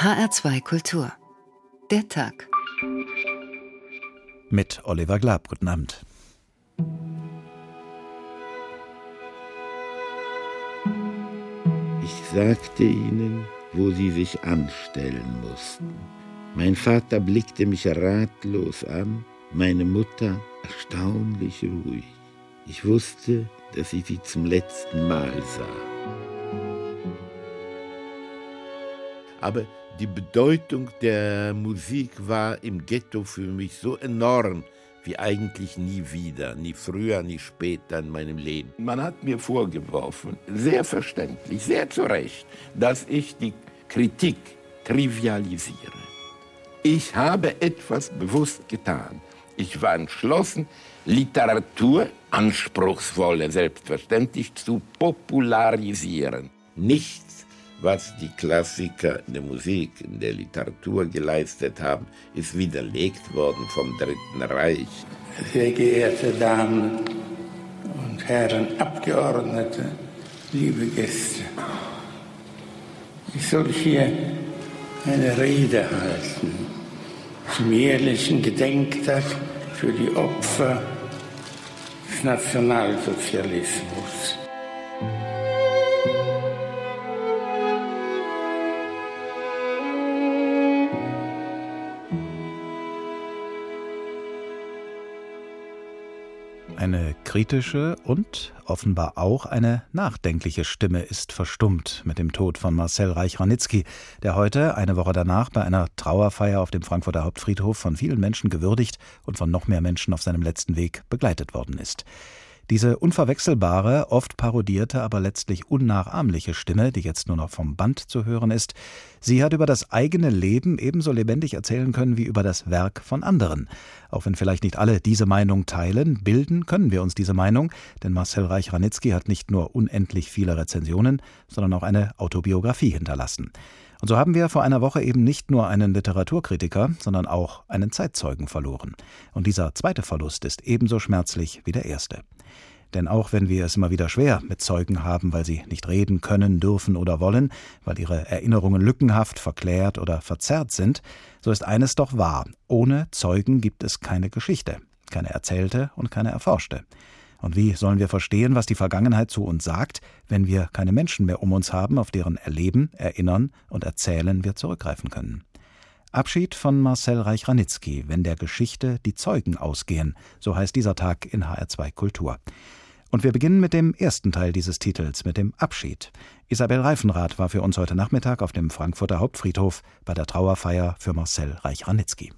HR2 Kultur. Der Tag. Mit Oliver Glab. Guten Abend. Ich sagte ihnen, wo sie sich anstellen mussten. Mein Vater blickte mich ratlos an, meine Mutter erstaunlich ruhig. Ich wusste, dass ich sie zum letzten Mal sah. Aber die Bedeutung der Musik war im Ghetto für mich so enorm wie eigentlich nie wieder, nie früher, nie später in meinem Leben. Man hat mir vorgeworfen, sehr verständlich, sehr zu Recht, dass ich die Kritik trivialisiere. Ich habe etwas bewusst getan. Ich war entschlossen, Literatur, anspruchsvolle selbstverständlich, zu popularisieren. Nichts, was die Klassiker in der Musik, in der Literatur geleistet haben, ist widerlegt worden vom Dritten Reich. Sehr geehrte Damen und Herren Abgeordnete, liebe Gäste, ich soll hier eine Rede halten zum jährlichen Gedenktag für die Opfer des Nationalsozialismus. Eine kritische und offenbar auch eine nachdenkliche Stimme ist verstummt mit dem Tod von Marcel Reich-Ranitzky, der heute, eine Woche danach, bei einer Trauerfeier auf dem Frankfurter Hauptfriedhof von vielen Menschen gewürdigt und von noch mehr Menschen auf seinem letzten Weg begleitet worden ist. Diese unverwechselbare, oft parodierte, aber letztlich unnachahmliche Stimme, die jetzt nur noch vom Band zu hören ist, sie hat über das eigene Leben ebenso lebendig erzählen können wie über das Werk von anderen. Auch wenn vielleicht nicht alle diese Meinung teilen, bilden können wir uns diese Meinung, denn Marcel Reich-Ranitzky hat nicht nur unendlich viele Rezensionen, sondern auch eine Autobiografie hinterlassen. Und so haben wir vor einer Woche eben nicht nur einen Literaturkritiker, sondern auch einen Zeitzeugen verloren. Und dieser zweite Verlust ist ebenso schmerzlich wie der erste. Denn auch wenn wir es immer wieder schwer mit Zeugen haben, weil sie nicht reden können, dürfen oder wollen, weil ihre Erinnerungen lückenhaft, verklärt oder verzerrt sind, so ist eines doch wahr. Ohne Zeugen gibt es keine Geschichte, keine erzählte und keine erforschte. Und wie sollen wir verstehen, was die Vergangenheit zu uns sagt, wenn wir keine Menschen mehr um uns haben, auf deren Erleben, Erinnern und Erzählen wir zurückgreifen können? Abschied von Marcel Reich-Ranitzky, wenn der Geschichte die Zeugen ausgehen, so heißt dieser Tag in HR2 Kultur. Und wir beginnen mit dem ersten Teil dieses Titels, mit dem Abschied. Isabel Reifenrath war für uns heute Nachmittag auf dem Frankfurter Hauptfriedhof bei der Trauerfeier für Marcel Reich-Ranitzky.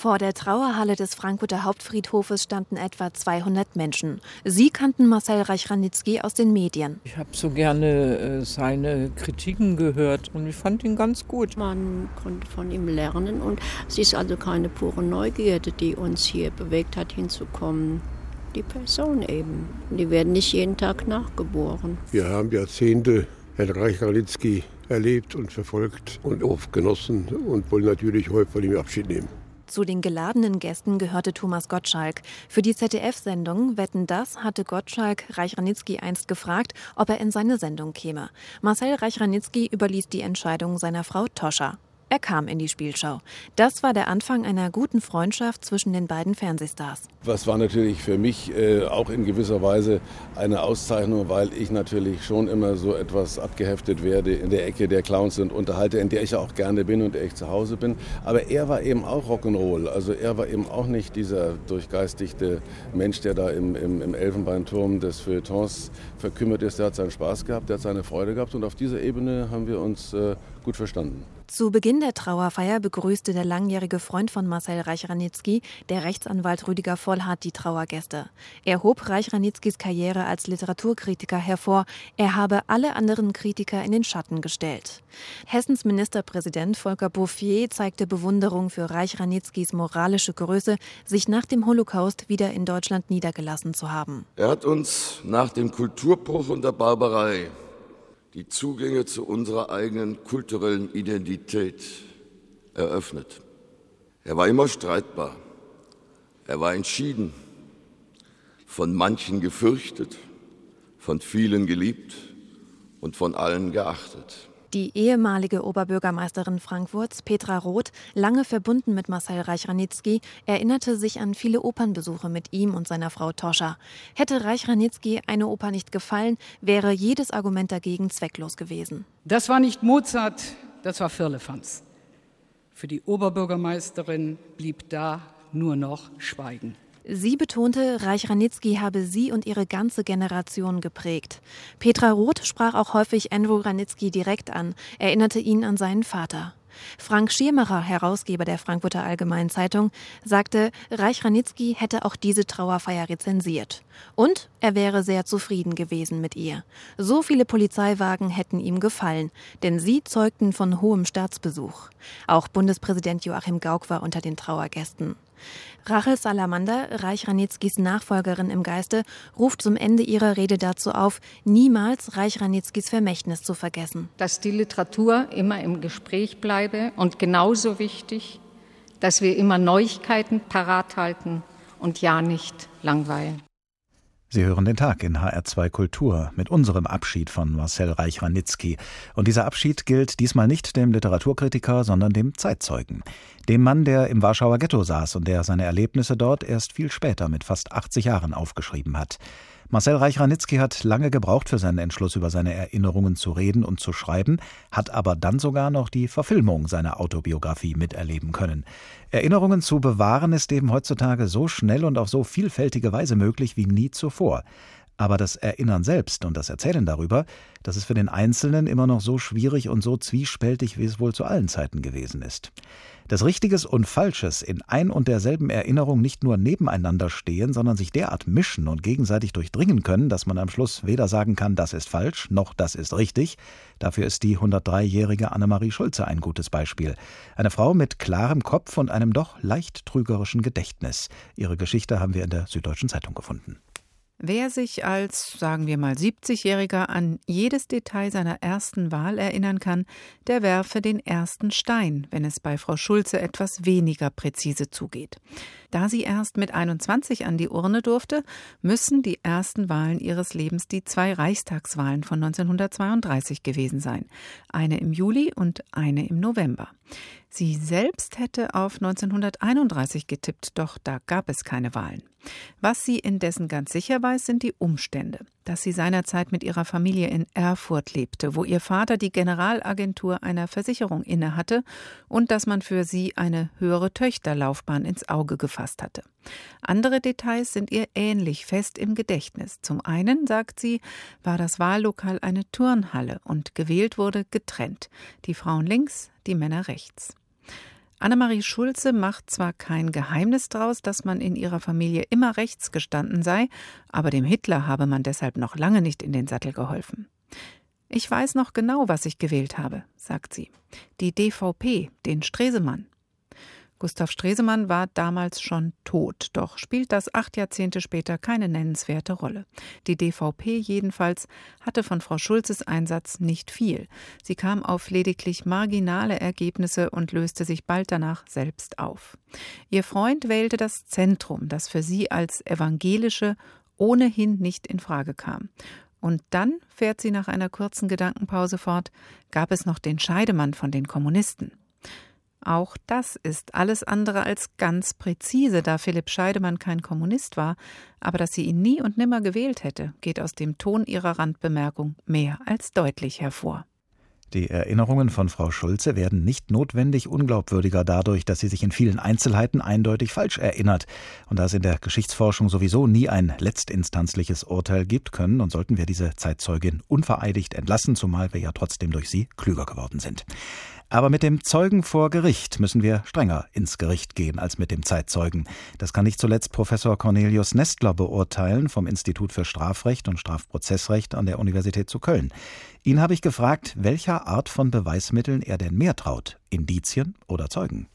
Vor der Trauerhalle des Frankfurter Hauptfriedhofes standen etwa 200 Menschen. Sie kannten Marcel Reich-Ranitzky aus den Medien. Ich habe so gerne äh, seine Kritiken gehört und ich fand ihn ganz gut. Man konnte von ihm lernen und es ist also keine pure Neugierde, die uns hier bewegt hat, hinzukommen die Person eben. Die werden nicht jeden Tag nachgeboren. Wir haben Jahrzehnte Herrn Reich-Ranitzky erlebt und verfolgt und oft genossen und wollen natürlich heute von ihm Abschied nehmen. Zu den geladenen Gästen gehörte Thomas Gottschalk. Für die ZDF-Sendung Wetten das hatte Gottschalk Reich-Ranitzky einst gefragt, ob er in seine Sendung käme. Marcel Reich-Ranitzky überließ die Entscheidung seiner Frau Toscha. Er kam in die Spielschau. Das war der Anfang einer guten Freundschaft zwischen den beiden Fernsehstars. Das war natürlich für mich äh, auch in gewisser Weise eine Auszeichnung, weil ich natürlich schon immer so etwas abgeheftet werde in der Ecke der Clowns und Unterhalter, in der ich auch gerne bin und der ich zu Hause bin. Aber er war eben auch Rock'n'Roll. Also er war eben auch nicht dieser durchgeistigte Mensch, der da im, im, im Elfenbeinturm des Feuilletons verkümmert ist. Der hat seinen Spaß gehabt, der hat seine Freude gehabt und auf dieser Ebene haben wir uns äh, gut verstanden. Zu Beginn der Trauerfeier begrüßte der langjährige Freund von Marcel Reich-Ranitzky, der Rechtsanwalt Rüdiger Vollhardt, die Trauergäste. Er hob Reich-Ranitzkys Karriere als Literaturkritiker hervor. Er habe alle anderen Kritiker in den Schatten gestellt. Hessens Ministerpräsident Volker Bouffier zeigte Bewunderung für Reich-Ranitzkys moralische Größe, sich nach dem Holocaust wieder in Deutschland niedergelassen zu haben. Er hat uns nach dem Kulturbruch und der Barbarei die Zugänge zu unserer eigenen kulturellen Identität eröffnet. Er war immer streitbar. Er war entschieden, von manchen gefürchtet, von vielen geliebt und von allen geachtet. Die ehemalige Oberbürgermeisterin Frankfurts, Petra Roth, lange verbunden mit Marcel Reich-Ranitzky, erinnerte sich an viele Opernbesuche mit ihm und seiner Frau Toscha. Hätte Reich-Ranitzky eine Oper nicht gefallen, wäre jedes Argument dagegen zwecklos gewesen. Das war nicht Mozart, das war Firlefanz. Für die Oberbürgermeisterin blieb da nur noch Schweigen. Sie betonte, Reich Ranitzky habe sie und ihre ganze Generation geprägt. Petra Roth sprach auch häufig Andrew Ranitzky direkt an, erinnerte ihn an seinen Vater. Frank Schirmacher, Herausgeber der Frankfurter Allgemeinen Zeitung, sagte, Reich Ranitzky hätte auch diese Trauerfeier rezensiert. Und er wäre sehr zufrieden gewesen mit ihr. So viele Polizeiwagen hätten ihm gefallen, denn sie zeugten von hohem Staatsbesuch. Auch Bundespräsident Joachim Gauck war unter den Trauergästen. Rachel Salamander, Reich Ranitzkys Nachfolgerin im Geiste, ruft zum Ende ihrer Rede dazu auf, niemals Reich Ranitzkys Vermächtnis zu vergessen. Dass die Literatur immer im Gespräch bleibe und genauso wichtig, dass wir immer Neuigkeiten parat halten und ja nicht langweilen. Sie hören den Tag in HR2 Kultur mit unserem Abschied von Marcel Reich-Ranitzky. Und dieser Abschied gilt diesmal nicht dem Literaturkritiker, sondern dem Zeitzeugen. Dem Mann, der im Warschauer Ghetto saß und der seine Erlebnisse dort erst viel später mit fast 80 Jahren aufgeschrieben hat. Marcel Reich-Ranitzky hat lange gebraucht für seinen Entschluss, über seine Erinnerungen zu reden und zu schreiben, hat aber dann sogar noch die Verfilmung seiner Autobiografie miterleben können. Erinnerungen zu bewahren ist eben heutzutage so schnell und auf so vielfältige Weise möglich wie nie zuvor. Aber das Erinnern selbst und das Erzählen darüber, das ist für den Einzelnen immer noch so schwierig und so zwiespältig, wie es wohl zu allen Zeiten gewesen ist dass Richtiges und Falsches in ein und derselben Erinnerung nicht nur nebeneinander stehen, sondern sich derart mischen und gegenseitig durchdringen können, dass man am Schluss weder sagen kann, das ist falsch, noch das ist richtig. Dafür ist die 103-jährige Annemarie Schulze ein gutes Beispiel. Eine Frau mit klarem Kopf und einem doch leicht trügerischen Gedächtnis. Ihre Geschichte haben wir in der Süddeutschen Zeitung gefunden. Wer sich als, sagen wir mal, 70-Jähriger an jedes Detail seiner ersten Wahl erinnern kann, der werfe den ersten Stein, wenn es bei Frau Schulze etwas weniger präzise zugeht. Da sie erst mit 21 an die Urne durfte, müssen die ersten Wahlen ihres Lebens die zwei Reichstagswahlen von 1932 gewesen sein. Eine im Juli und eine im November. Sie selbst hätte auf 1931 getippt, doch da gab es keine Wahlen. Was sie indessen ganz sicher weiß, sind die Umstände. Dass sie seinerzeit mit ihrer Familie in Erfurt lebte, wo ihr Vater die Generalagentur einer Versicherung innehatte und dass man für sie eine höhere Töchterlaufbahn ins Auge gefasst hatte. Andere Details sind ihr ähnlich fest im Gedächtnis. Zum einen, sagt sie, war das Wahllokal eine Turnhalle und gewählt wurde getrennt. Die Frauen links, die Männer rechts. Annemarie Schulze macht zwar kein Geheimnis daraus, dass man in ihrer Familie immer rechts gestanden sei, aber dem Hitler habe man deshalb noch lange nicht in den Sattel geholfen. Ich weiß noch genau, was ich gewählt habe, sagt sie. Die DVP, den Stresemann. Gustav Stresemann war damals schon tot, doch spielt das acht Jahrzehnte später keine nennenswerte Rolle. Die DVP jedenfalls hatte von Frau Schulzes Einsatz nicht viel. Sie kam auf lediglich marginale Ergebnisse und löste sich bald danach selbst auf. Ihr Freund wählte das Zentrum, das für sie als evangelische ohnehin nicht in Frage kam. Und dann, fährt sie nach einer kurzen Gedankenpause fort, gab es noch den Scheidemann von den Kommunisten. Auch das ist alles andere als ganz präzise, da Philipp Scheidemann kein Kommunist war, aber dass sie ihn nie und nimmer gewählt hätte, geht aus dem Ton ihrer Randbemerkung mehr als deutlich hervor. Die Erinnerungen von Frau Schulze werden nicht notwendig unglaubwürdiger dadurch, dass sie sich in vielen Einzelheiten eindeutig falsch erinnert. Und da es in der Geschichtsforschung sowieso nie ein letztinstanzliches Urteil gibt, können und sollten wir diese Zeitzeugin unvereidigt entlassen, zumal wir ja trotzdem durch sie klüger geworden sind. Aber mit dem Zeugen vor Gericht müssen wir strenger ins Gericht gehen als mit dem Zeitzeugen. Das kann nicht zuletzt Professor Cornelius Nestler beurteilen vom Institut für Strafrecht und Strafprozessrecht an der Universität zu Köln. Ihn habe ich gefragt, welcher Art von Beweismitteln er denn mehr traut, Indizien oder Zeugen.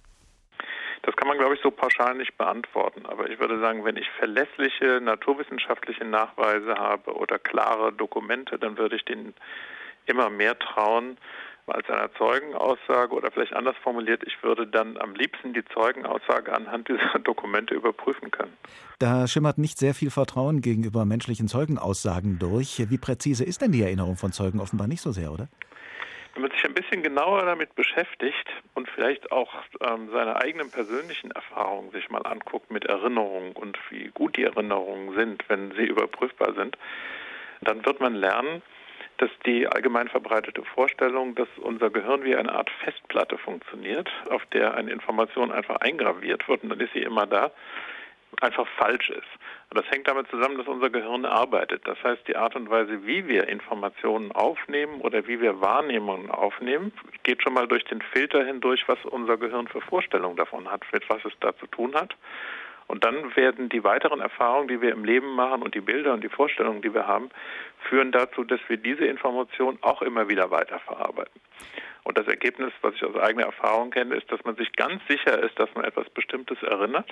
Das kann man, glaube ich, so pauschal nicht beantworten. Aber ich würde sagen, wenn ich verlässliche naturwissenschaftliche Nachweise habe oder klare Dokumente, dann würde ich denen immer mehr trauen als einer Zeugenaussage oder vielleicht anders formuliert, ich würde dann am liebsten die Zeugenaussage anhand dieser Dokumente überprüfen können. Da schimmert nicht sehr viel Vertrauen gegenüber menschlichen Zeugenaussagen durch. Wie präzise ist denn die Erinnerung von Zeugen offenbar nicht so sehr, oder? Wenn man sich ein bisschen genauer damit beschäftigt und vielleicht auch ähm, seine eigenen persönlichen Erfahrungen sich mal anguckt mit Erinnerungen und wie gut die Erinnerungen sind, wenn sie überprüfbar sind, dann wird man lernen, dass die allgemein verbreitete Vorstellung, dass unser Gehirn wie eine Art Festplatte funktioniert, auf der eine Information einfach eingraviert wird und dann ist sie immer da, einfach falsch ist. Und das hängt damit zusammen, dass unser Gehirn arbeitet. Das heißt, die Art und Weise, wie wir Informationen aufnehmen oder wie wir Wahrnehmungen aufnehmen, geht schon mal durch den Filter hindurch, was unser Gehirn für Vorstellungen davon hat, mit was es da zu tun hat. Und dann werden die weiteren Erfahrungen, die wir im Leben machen und die Bilder und die Vorstellungen, die wir haben, führen dazu, dass wir diese Information auch immer wieder weiterverarbeiten. Und das Ergebnis, was ich aus eigener Erfahrung kenne, ist, dass man sich ganz sicher ist, dass man etwas Bestimmtes erinnert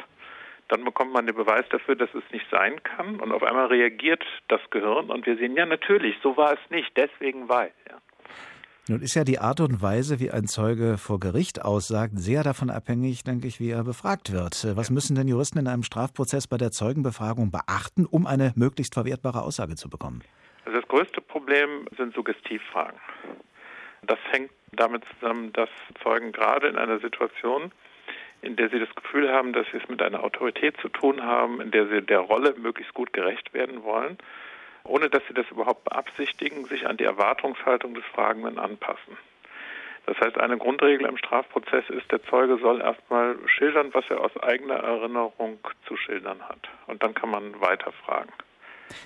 dann bekommt man den Beweis dafür, dass es nicht sein kann und auf einmal reagiert das Gehirn und wir sehen, ja natürlich, so war es nicht, deswegen weil. Ja. Nun ist ja die Art und Weise, wie ein Zeuge vor Gericht aussagt, sehr davon abhängig, denke ich, wie er befragt wird. Was müssen denn Juristen in einem Strafprozess bei der Zeugenbefragung beachten, um eine möglichst verwertbare Aussage zu bekommen? Also das größte Problem sind Suggestivfragen. Das hängt damit zusammen, dass Zeugen gerade in einer Situation, in der sie das Gefühl haben, dass sie es mit einer Autorität zu tun haben, in der sie der Rolle möglichst gut gerecht werden wollen, ohne dass sie das überhaupt beabsichtigen, sich an die Erwartungshaltung des Fragenden anpassen. Das heißt, eine Grundregel im Strafprozess ist, der Zeuge soll erstmal schildern, was er aus eigener Erinnerung zu schildern hat. Und dann kann man weiterfragen.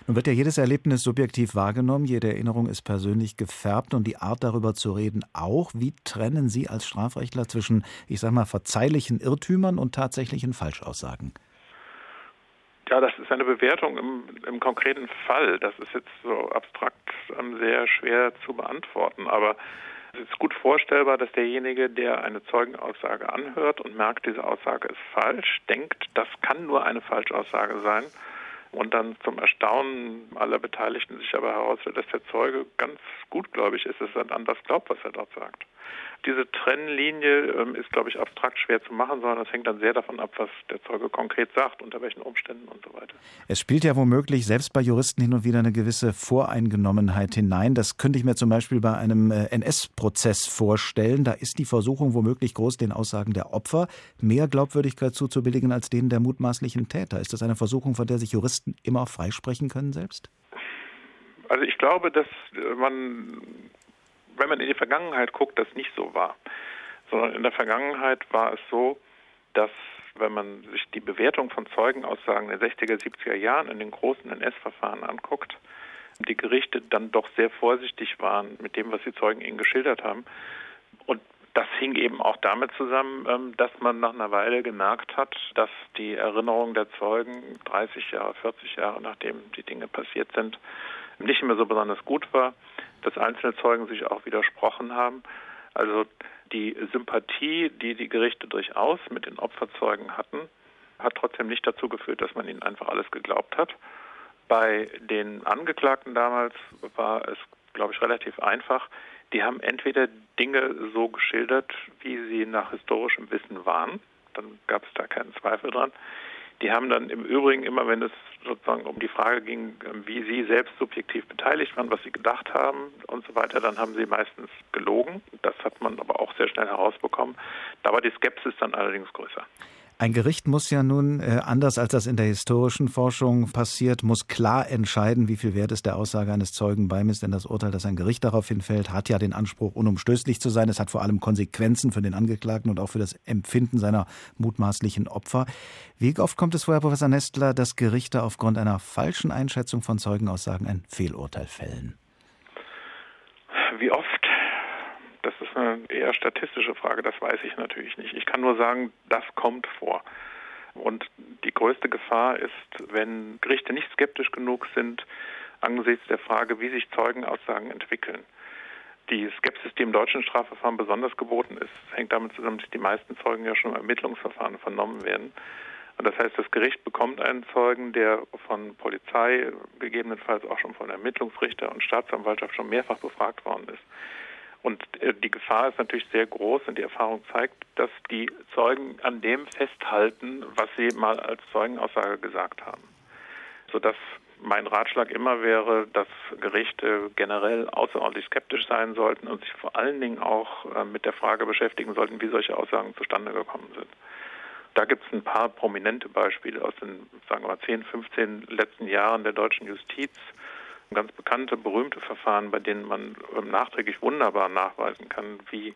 Nun wird ja jedes Erlebnis subjektiv wahrgenommen, jede Erinnerung ist persönlich gefärbt und die Art darüber zu reden auch. Wie trennen Sie als Strafrechtler zwischen, ich sag mal, verzeihlichen Irrtümern und tatsächlichen Falschaussagen? Ist eine Bewertung im, im konkreten Fall. Das ist jetzt so abstrakt sehr schwer zu beantworten. Aber es ist gut vorstellbar, dass derjenige, der eine Zeugenaussage anhört und merkt, diese Aussage ist falsch, denkt, das kann nur eine Falschaussage sein und dann zum Erstaunen aller Beteiligten sich aber herausstellt, dass der Zeuge ganz gutgläubig ist, dass er an das glaubt, was er dort sagt. Diese Trennlinie ähm, ist, glaube ich, abstrakt schwer zu machen, sondern das hängt dann sehr davon ab, was der Zeuge konkret sagt, unter welchen Umständen und so weiter. Es spielt ja womöglich selbst bei Juristen hin und wieder eine gewisse Voreingenommenheit hinein. Das könnte ich mir zum Beispiel bei einem äh, NS-Prozess vorstellen. Da ist die Versuchung womöglich groß, den Aussagen der Opfer mehr Glaubwürdigkeit zuzubilligen als denen der mutmaßlichen Täter. Ist das eine Versuchung, von der sich Juristen immer freisprechen können selbst? Also ich glaube, dass man wenn man in die Vergangenheit guckt, das nicht so war. Sondern in der Vergangenheit war es so, dass wenn man sich die Bewertung von Zeugenaussagen der 60er, 70er Jahren in den großen NS-Verfahren anguckt, die Gerichte dann doch sehr vorsichtig waren mit dem, was die Zeugen ihnen geschildert haben. Und das hing eben auch damit zusammen, ähm, dass man nach einer Weile gemerkt hat, dass die Erinnerung der Zeugen 30 Jahre, 40 Jahre nachdem die Dinge passiert sind, nicht mehr so besonders gut war dass einzelne Zeugen sich auch widersprochen haben. Also die Sympathie, die die Gerichte durchaus mit den Opferzeugen hatten, hat trotzdem nicht dazu geführt, dass man ihnen einfach alles geglaubt hat. Bei den Angeklagten damals war es, glaube ich, relativ einfach. Die haben entweder Dinge so geschildert, wie sie nach historischem Wissen waren, dann gab es da keinen Zweifel dran. Die haben dann im Übrigen immer, wenn es sozusagen um die Frage ging, wie sie selbst subjektiv beteiligt waren, was sie gedacht haben und so weiter, dann haben sie meistens gelogen. Das hat man aber auch sehr schnell herausbekommen. Da war die Skepsis dann allerdings größer. Ein Gericht muss ja nun, äh, anders als das in der historischen Forschung passiert, muss klar entscheiden, wie viel Wert es der Aussage eines Zeugen beimisst. Denn das Urteil, das ein Gericht darauf hinfällt, hat ja den Anspruch, unumstößlich zu sein. Es hat vor allem Konsequenzen für den Angeklagten und auch für das Empfinden seiner mutmaßlichen Opfer. Wie oft kommt es vor, Herr Professor Nestler, dass Gerichte aufgrund einer falschen Einschätzung von Zeugenaussagen ein Fehlurteil fällen? Wie oft? Eine eher statistische Frage, das weiß ich natürlich nicht. Ich kann nur sagen, das kommt vor. Und die größte Gefahr ist, wenn Gerichte nicht skeptisch genug sind angesichts der Frage, wie sich Zeugenaussagen entwickeln. Die Skepsis, die im deutschen Strafverfahren besonders geboten ist, hängt damit zusammen, dass die meisten Zeugen ja schon im Ermittlungsverfahren vernommen werden. Und das heißt, das Gericht bekommt einen Zeugen, der von Polizei, gegebenenfalls auch schon von Ermittlungsrichter und Staatsanwaltschaft schon mehrfach befragt worden ist. Und äh, die Gefahr ist natürlich sehr groß und die Erfahrung zeigt, dass die Zeugen an dem festhalten, was sie mal als Zeugenaussage gesagt haben. Sodass mein Ratschlag immer wäre, dass Gerichte generell außerordentlich skeptisch sein sollten und sich vor allen Dingen auch äh, mit der Frage beschäftigen sollten, wie solche Aussagen zustande gekommen sind. Da gibt es ein paar prominente Beispiele aus den, sagen wir mal, 10, 15 letzten Jahren der deutschen Justiz. Ganz bekannte, berühmte Verfahren, bei denen man ähm, nachträglich wunderbar nachweisen kann, wie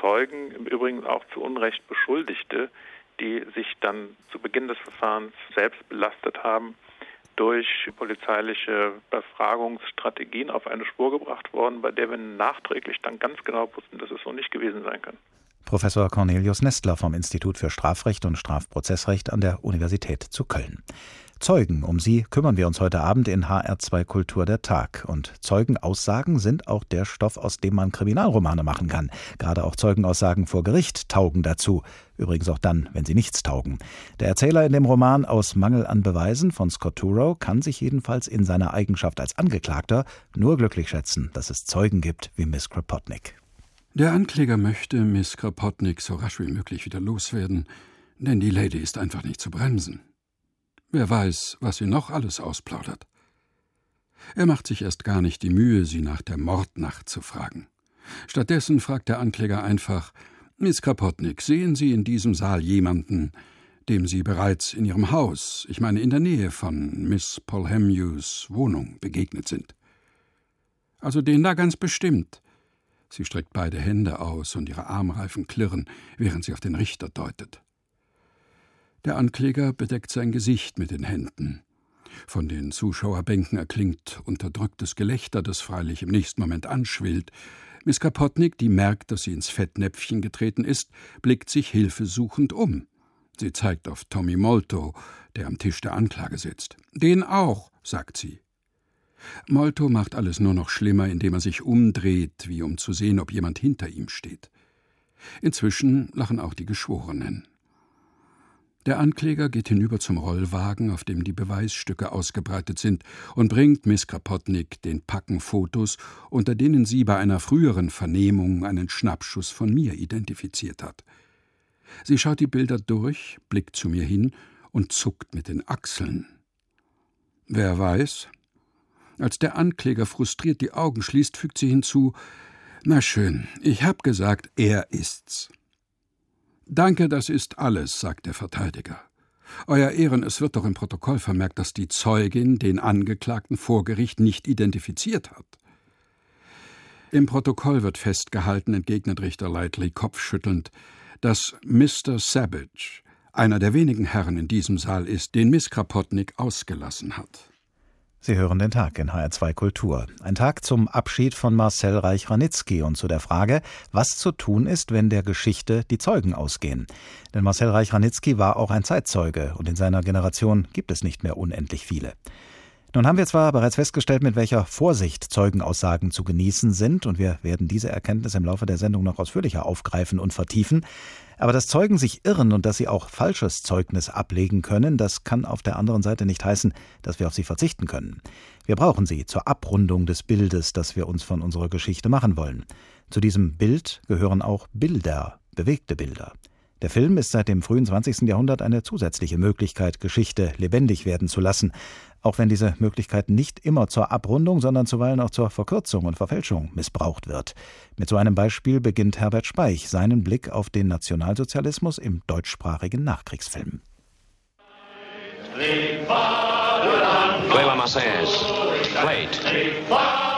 Zeugen, im Übrigen auch zu Unrecht Beschuldigte, die sich dann zu Beginn des Verfahrens selbst belastet haben, durch polizeiliche Befragungsstrategien auf eine Spur gebracht worden, bei der wir nachträglich dann ganz genau wussten, dass es so nicht gewesen sein kann. Professor Cornelius Nestler vom Institut für Strafrecht und Strafprozessrecht an der Universität zu Köln. Zeugen, um sie kümmern wir uns heute Abend in HR2 Kultur der Tag. Und Zeugenaussagen sind auch der Stoff, aus dem man Kriminalromane machen kann. Gerade auch Zeugenaussagen vor Gericht taugen dazu. Übrigens auch dann, wenn sie nichts taugen. Der Erzähler in dem Roman Aus Mangel an Beweisen von Scott Turow kann sich jedenfalls in seiner Eigenschaft als Angeklagter nur glücklich schätzen, dass es Zeugen gibt wie Miss Kropotnik. Der Ankläger möchte Miss Kropotnik so rasch wie möglich wieder loswerden, denn die Lady ist einfach nicht zu bremsen. Wer weiß, was sie noch alles ausplaudert. Er macht sich erst gar nicht die Mühe, sie nach der Mordnacht zu fragen. Stattdessen fragt der Ankläger einfach Miss Kropotnik, sehen Sie in diesem Saal jemanden, dem Sie bereits in Ihrem Haus, ich meine in der Nähe von Miss Polhemus Wohnung, begegnet sind? Also den da ganz bestimmt. Sie streckt beide Hände aus und ihre Armreifen klirren, während sie auf den Richter deutet. Der Ankläger bedeckt sein Gesicht mit den Händen. Von den Zuschauerbänken erklingt unterdrücktes Gelächter, das freilich im nächsten Moment anschwillt. Miss Kapotnik, die merkt, dass sie ins Fettnäpfchen getreten ist, blickt sich hilfesuchend um. Sie zeigt auf Tommy Molto, der am Tisch der Anklage sitzt. Den auch, sagt sie. Molto macht alles nur noch schlimmer, indem er sich umdreht, wie um zu sehen, ob jemand hinter ihm steht. Inzwischen lachen auch die Geschworenen. Der Ankläger geht hinüber zum Rollwagen, auf dem die Beweisstücke ausgebreitet sind, und bringt Miss Kropotnik den Packen Fotos, unter denen sie bei einer früheren Vernehmung einen Schnappschuss von mir identifiziert hat. Sie schaut die Bilder durch, blickt zu mir hin und zuckt mit den Achseln. Wer weiß? Als der Ankläger frustriert die Augen schließt, fügt sie hinzu: Na schön, ich hab gesagt, er ist's. Danke, das ist alles, sagt der Verteidiger. Euer Ehren, es wird doch im Protokoll vermerkt, dass die Zeugin den Angeklagten vor Gericht nicht identifiziert hat. Im Protokoll wird festgehalten, entgegnet Richter Lightly kopfschüttelnd, dass Mr. Savage einer der wenigen Herren in diesem Saal ist, den Miss Krapotnik ausgelassen hat. Sie hören den Tag in HR2 Kultur. Ein Tag zum Abschied von Marcel Reich-Ranitzky und zu der Frage, was zu tun ist, wenn der Geschichte die Zeugen ausgehen. Denn Marcel Reich-Ranitzky war auch ein Zeitzeuge und in seiner Generation gibt es nicht mehr unendlich viele. Nun haben wir zwar bereits festgestellt, mit welcher Vorsicht Zeugenaussagen zu genießen sind, und wir werden diese Erkenntnis im Laufe der Sendung noch ausführlicher aufgreifen und vertiefen. Aber dass Zeugen sich irren und dass sie auch falsches Zeugnis ablegen können, das kann auf der anderen Seite nicht heißen, dass wir auf sie verzichten können. Wir brauchen sie zur Abrundung des Bildes, das wir uns von unserer Geschichte machen wollen. Zu diesem Bild gehören auch Bilder, bewegte Bilder. Der Film ist seit dem frühen 20. Jahrhundert eine zusätzliche Möglichkeit, Geschichte lebendig werden zu lassen, auch wenn diese Möglichkeit nicht immer zur Abrundung, sondern zuweilen auch zur Verkürzung und Verfälschung missbraucht wird. Mit so einem Beispiel beginnt Herbert Speich seinen Blick auf den Nationalsozialismus im deutschsprachigen Nachkriegsfilm. Nueva Marseillaise. Played.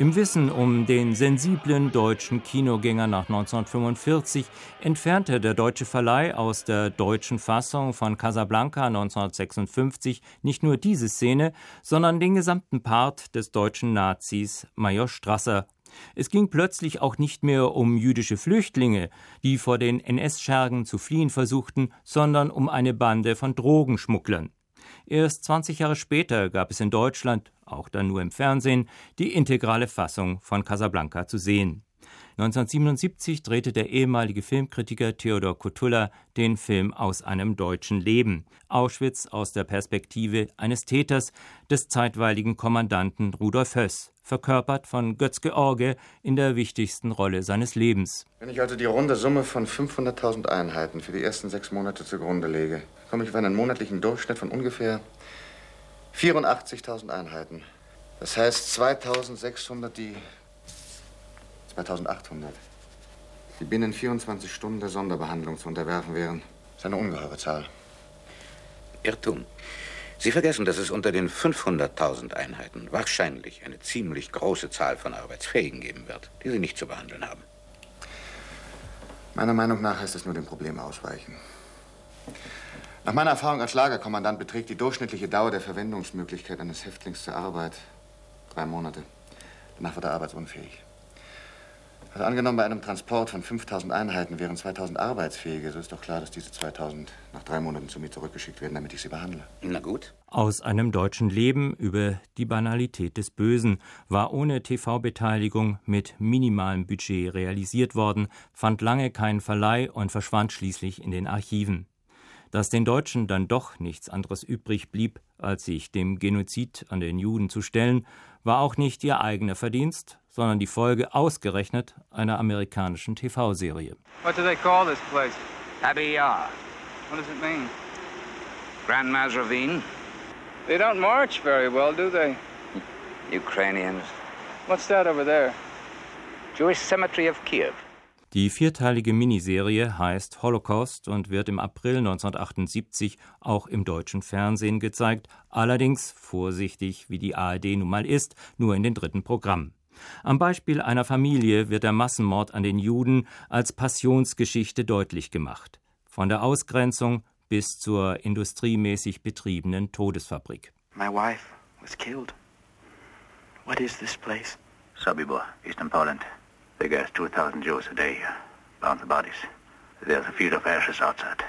Im Wissen um den sensiblen deutschen Kinogänger nach 1945 entfernte der deutsche Verleih aus der deutschen Fassung von Casablanca 1956 nicht nur diese Szene, sondern den gesamten Part des deutschen Nazis Major Strasser. Es ging plötzlich auch nicht mehr um jüdische Flüchtlinge, die vor den NS-Schergen zu fliehen versuchten, sondern um eine Bande von Drogenschmugglern. Erst 20 Jahre später gab es in Deutschland, auch dann nur im Fernsehen, die integrale Fassung von Casablanca zu sehen. 1977 drehte der ehemalige Filmkritiker Theodor Kotulla den Film Aus einem deutschen Leben. Auschwitz aus der Perspektive eines Täters, des zeitweiligen Kommandanten Rudolf Höss, verkörpert von Götz George in der wichtigsten Rolle seines Lebens. Wenn ich also die runde Summe von 500.000 Einheiten für die ersten sechs Monate zugrunde lege, komme ich auf einen monatlichen Durchschnitt von ungefähr 84.000 Einheiten. Das heißt 2600, die 2800, die binnen 24 Stunden der Sonderbehandlung zu unterwerfen wären. Das ist eine ungeheure Zahl. Irrtum. Sie vergessen, dass es unter den 500.000 Einheiten wahrscheinlich eine ziemlich große Zahl von Arbeitsfähigen geben wird, die Sie nicht zu behandeln haben. Meiner Meinung nach heißt es nur dem Problem ausweichen. Nach meiner Erfahrung als Lagerkommandant beträgt die durchschnittliche Dauer der Verwendungsmöglichkeit eines Häftlings zur Arbeit drei Monate. Danach wird er arbeitsunfähig. Also angenommen, bei einem Transport von 5000 Einheiten wären 2000 Arbeitsfähige, so ist doch klar, dass diese 2000 nach drei Monaten zu mir zurückgeschickt werden, damit ich sie behandle. Na gut. Aus einem deutschen Leben über die Banalität des Bösen war ohne TV-Beteiligung mit minimalem Budget realisiert worden, fand lange keinen Verleih und verschwand schließlich in den Archiven. Dass den Deutschen dann doch nichts anderes übrig blieb, als sich dem Genozid an den Juden zu stellen, war auch nicht ihr eigener Verdienst, sondern die Folge ausgerechnet einer amerikanischen TV-Serie. What do they call this place? Abbey Yar. What does it mean? Grandma's Ravine. They don't march very well, do they? Ukrainians. What's that over there? Jewish Cemetery of Kiev. Die vierteilige Miniserie heißt Holocaust und wird im April 1978 auch im deutschen Fernsehen gezeigt, allerdings vorsichtig, wie die ARD nun mal ist, nur in den dritten Programm. Am Beispiel einer Familie wird der Massenmord an den Juden als Passionsgeschichte deutlich gemacht, von der Ausgrenzung bis zur industriemäßig betriebenen Todesfabrik. My wife was killed. What is this place? Sobibor, eastern Poland. They gas 2,000 Jews a day here. Bound the bodies. There's a field of ashes outside.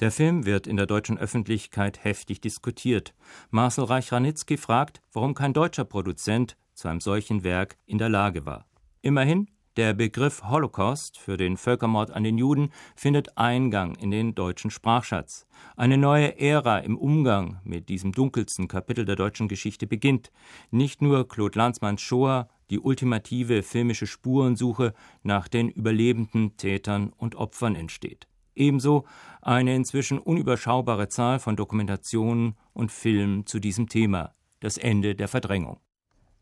Der Film wird in der deutschen Öffentlichkeit heftig diskutiert. Marcel Reich-Ranitzky fragt, warum kein deutscher Produzent zu einem solchen Werk in der Lage war. Immerhin, der Begriff Holocaust für den Völkermord an den Juden findet Eingang in den deutschen Sprachschatz. Eine neue Ära im Umgang mit diesem dunkelsten Kapitel der deutschen Geschichte beginnt. Nicht nur Claude Lanzmanns Shoah, die ultimative filmische Spurensuche nach den überlebenden Tätern und Opfern entsteht. Ebenso eine inzwischen unüberschaubare Zahl von Dokumentationen und Filmen zu diesem Thema, das Ende der Verdrängung.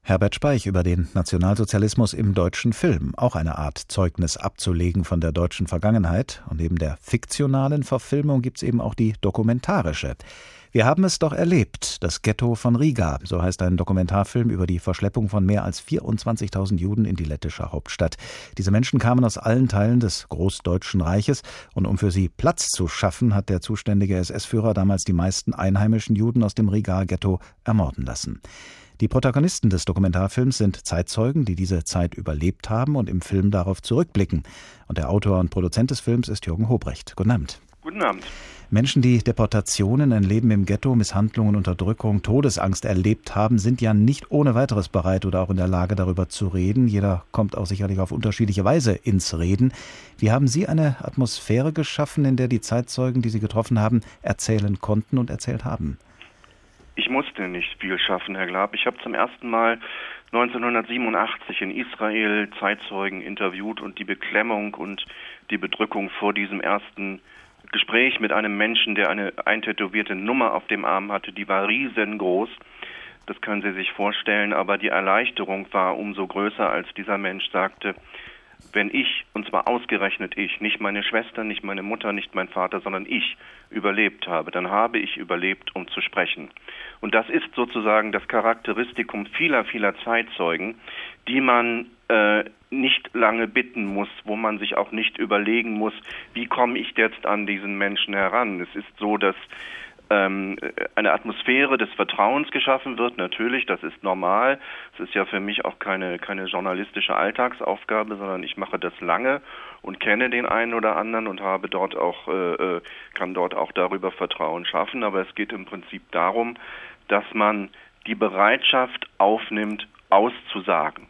Herbert Speich über den Nationalsozialismus im deutschen Film, auch eine Art Zeugnis abzulegen von der deutschen Vergangenheit. Und neben der fiktionalen Verfilmung gibt es eben auch die dokumentarische. Wir haben es doch erlebt, das Ghetto von Riga, so heißt ein Dokumentarfilm über die Verschleppung von mehr als 24.000 Juden in die lettische Hauptstadt. Diese Menschen kamen aus allen Teilen des Großdeutschen Reiches und um für sie Platz zu schaffen, hat der zuständige SS-Führer damals die meisten einheimischen Juden aus dem Riga-Ghetto ermorden lassen. Die Protagonisten des Dokumentarfilms sind Zeitzeugen, die diese Zeit überlebt haben und im Film darauf zurückblicken. Und der Autor und Produzent des Films ist Jürgen Hobrecht. Guten Abend. Guten Abend. Menschen, die Deportationen, ein Leben im Ghetto, Misshandlungen, Unterdrückung, Todesangst erlebt haben, sind ja nicht ohne weiteres bereit oder auch in der Lage, darüber zu reden. Jeder kommt auch sicherlich auf unterschiedliche Weise ins Reden. Wie haben Sie eine Atmosphäre geschaffen, in der die Zeitzeugen, die Sie getroffen haben, erzählen konnten und erzählt haben? Ich musste nicht viel schaffen, Herr Glab. Ich habe zum ersten Mal 1987 in Israel Zeitzeugen interviewt und die Beklemmung und die Bedrückung vor diesem ersten Gespräch mit einem Menschen, der eine eintätowierte Nummer auf dem Arm hatte, die war riesengroß. Das können Sie sich vorstellen, aber die Erleichterung war umso größer, als dieser Mensch sagte, wenn ich, und zwar ausgerechnet ich, nicht meine Schwester, nicht meine Mutter, nicht mein Vater, sondern ich überlebt habe, dann habe ich überlebt, um zu sprechen. Und das ist sozusagen das Charakteristikum vieler, vieler Zeitzeugen, die man äh, nicht lange bitten muss, wo man sich auch nicht überlegen muss, wie komme ich jetzt an diesen Menschen heran. Es ist so, dass ähm, eine Atmosphäre des Vertrauens geschaffen wird. Natürlich, das ist normal. Es ist ja für mich auch keine, keine journalistische Alltagsaufgabe, sondern ich mache das lange und kenne den einen oder anderen und habe dort auch, äh, äh, kann dort auch darüber Vertrauen schaffen. Aber es geht im Prinzip darum, dass man die Bereitschaft aufnimmt, auszusagen.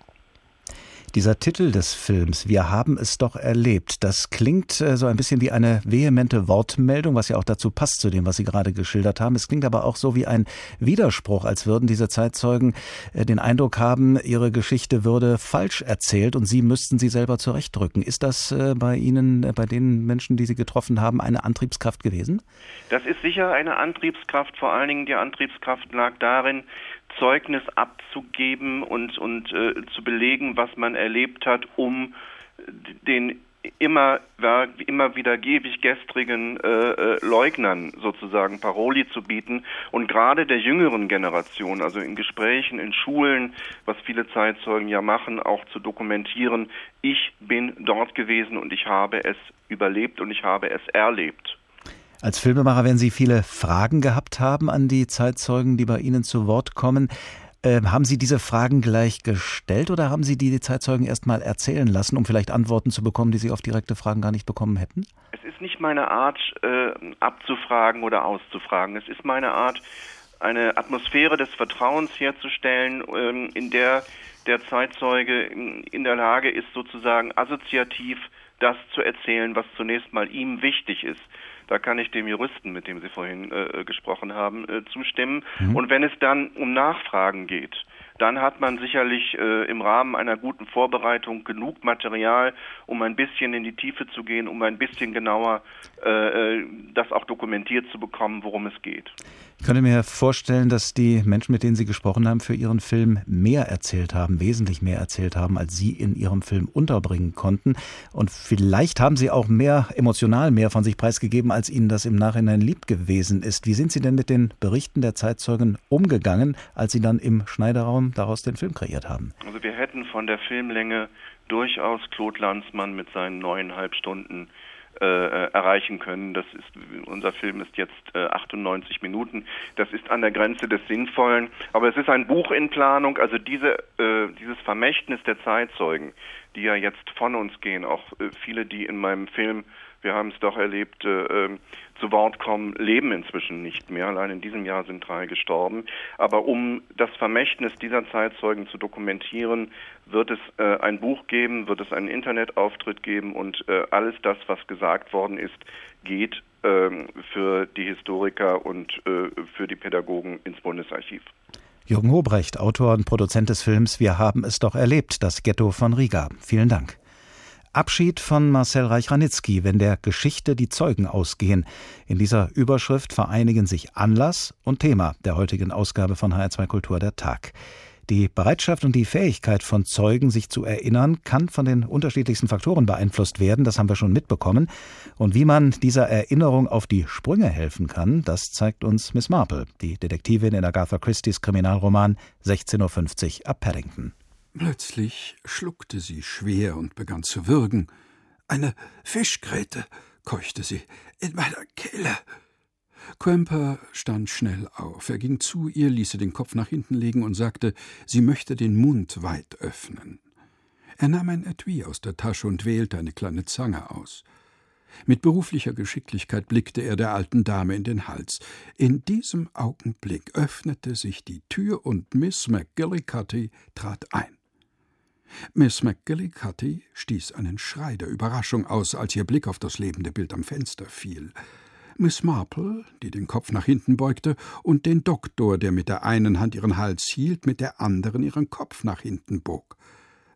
Dieser Titel des Films, Wir haben es doch erlebt, das klingt äh, so ein bisschen wie eine vehemente Wortmeldung, was ja auch dazu passt zu dem, was Sie gerade geschildert haben. Es klingt aber auch so wie ein Widerspruch, als würden diese Zeitzeugen äh, den Eindruck haben, ihre Geschichte würde falsch erzählt und sie müssten sie selber zurechtdrücken. Ist das äh, bei Ihnen, bei den Menschen, die Sie getroffen haben, eine Antriebskraft gewesen? Das ist sicher eine Antriebskraft. Vor allen Dingen die Antriebskraft lag darin, Zeugnis abzugeben und, und äh, zu belegen, was man erlebt hat, um den immer, immer wieder ewig gestrigen äh, äh, Leugnern sozusagen Paroli zu bieten und gerade der jüngeren Generation, also in Gesprächen, in Schulen, was viele Zeitzeugen ja machen, auch zu dokumentieren, ich bin dort gewesen und ich habe es überlebt und ich habe es erlebt. Als Filmemacher werden Sie viele Fragen gehabt haben an die Zeitzeugen, die bei Ihnen zu Wort kommen. Äh, haben Sie diese Fragen gleich gestellt oder haben Sie die Zeitzeugen erst mal erzählen lassen, um vielleicht Antworten zu bekommen, die Sie auf direkte Fragen gar nicht bekommen hätten? Es ist nicht meine Art, äh, abzufragen oder auszufragen. Es ist meine Art, eine Atmosphäre des Vertrauens herzustellen, ähm, in der der Zeitzeuge in der Lage ist, sozusagen assoziativ das zu erzählen, was zunächst mal ihm wichtig ist. Da kann ich dem Juristen, mit dem Sie vorhin äh, gesprochen haben, äh, zustimmen. Mhm. Und wenn es dann um Nachfragen geht, dann hat man sicherlich äh, im Rahmen einer guten Vorbereitung genug Material, um ein bisschen in die Tiefe zu gehen, um ein bisschen genauer äh, äh das auch dokumentiert zu bekommen, worum es geht. Ich könnte mir vorstellen, dass die Menschen, mit denen Sie gesprochen haben, für Ihren Film mehr erzählt haben, wesentlich mehr erzählt haben, als Sie in Ihrem Film unterbringen konnten. Und vielleicht haben Sie auch mehr emotional mehr von sich preisgegeben, als Ihnen das im Nachhinein lieb gewesen ist. Wie sind Sie denn mit den Berichten der Zeitzeugen umgegangen, als Sie dann im Schneiderraum daraus den Film kreiert haben? Also wir hätten von der Filmlänge durchaus Claude Lanzmann mit seinen neuneinhalb Stunden erreichen können. Das ist unser Film ist jetzt äh, 98 Minuten. Das ist an der Grenze des Sinnvollen. Aber es ist ein Buch in Planung. Also diese äh, dieses Vermächtnis der Zeitzeugen, die ja jetzt von uns gehen, auch äh, viele, die in meinem Film wir haben es doch erlebt, äh, ähm, zu Wort kommen, leben inzwischen nicht mehr. Allein in diesem Jahr sind drei gestorben. Aber um das Vermächtnis dieser Zeitzeugen zu dokumentieren, wird es äh, ein Buch geben, wird es einen Internetauftritt geben und äh, alles das, was gesagt worden ist, geht ähm, für die Historiker und äh, für die Pädagogen ins Bundesarchiv. Jürgen Hobrecht, Autor und Produzent des Films Wir haben es doch erlebt, das Ghetto von Riga. Vielen Dank. Abschied von Marcel Reich-Ranitzky, wenn der Geschichte die Zeugen ausgehen. In dieser Überschrift vereinigen sich Anlass und Thema der heutigen Ausgabe von HR2 Kultur der Tag. Die Bereitschaft und die Fähigkeit von Zeugen, sich zu erinnern, kann von den unterschiedlichsten Faktoren beeinflusst werden. Das haben wir schon mitbekommen. Und wie man dieser Erinnerung auf die Sprünge helfen kann, das zeigt uns Miss Marple, die Detektivin in Agatha Christie's Kriminalroman 16.50 Uhr ab Paddington. Plötzlich schluckte sie schwer und begann zu würgen. Eine Fischgräte, keuchte sie, in meiner Kehle. Quemper stand schnell auf. Er ging zu ihr, ließ sie den Kopf nach hinten legen und sagte, sie möchte den Mund weit öffnen. Er nahm ein Etui aus der Tasche und wählte eine kleine Zange aus. Mit beruflicher Geschicklichkeit blickte er der alten Dame in den Hals. In diesem Augenblick öffnete sich die Tür und Miss McGillicuddy trat ein. Miss McGillicuddy stieß einen Schrei der Überraschung aus, als ihr Blick auf das lebende Bild am Fenster fiel. Miss Marple, die den Kopf nach hinten beugte, und den Doktor, der mit der einen Hand ihren Hals hielt, mit der anderen ihren Kopf nach hinten bog.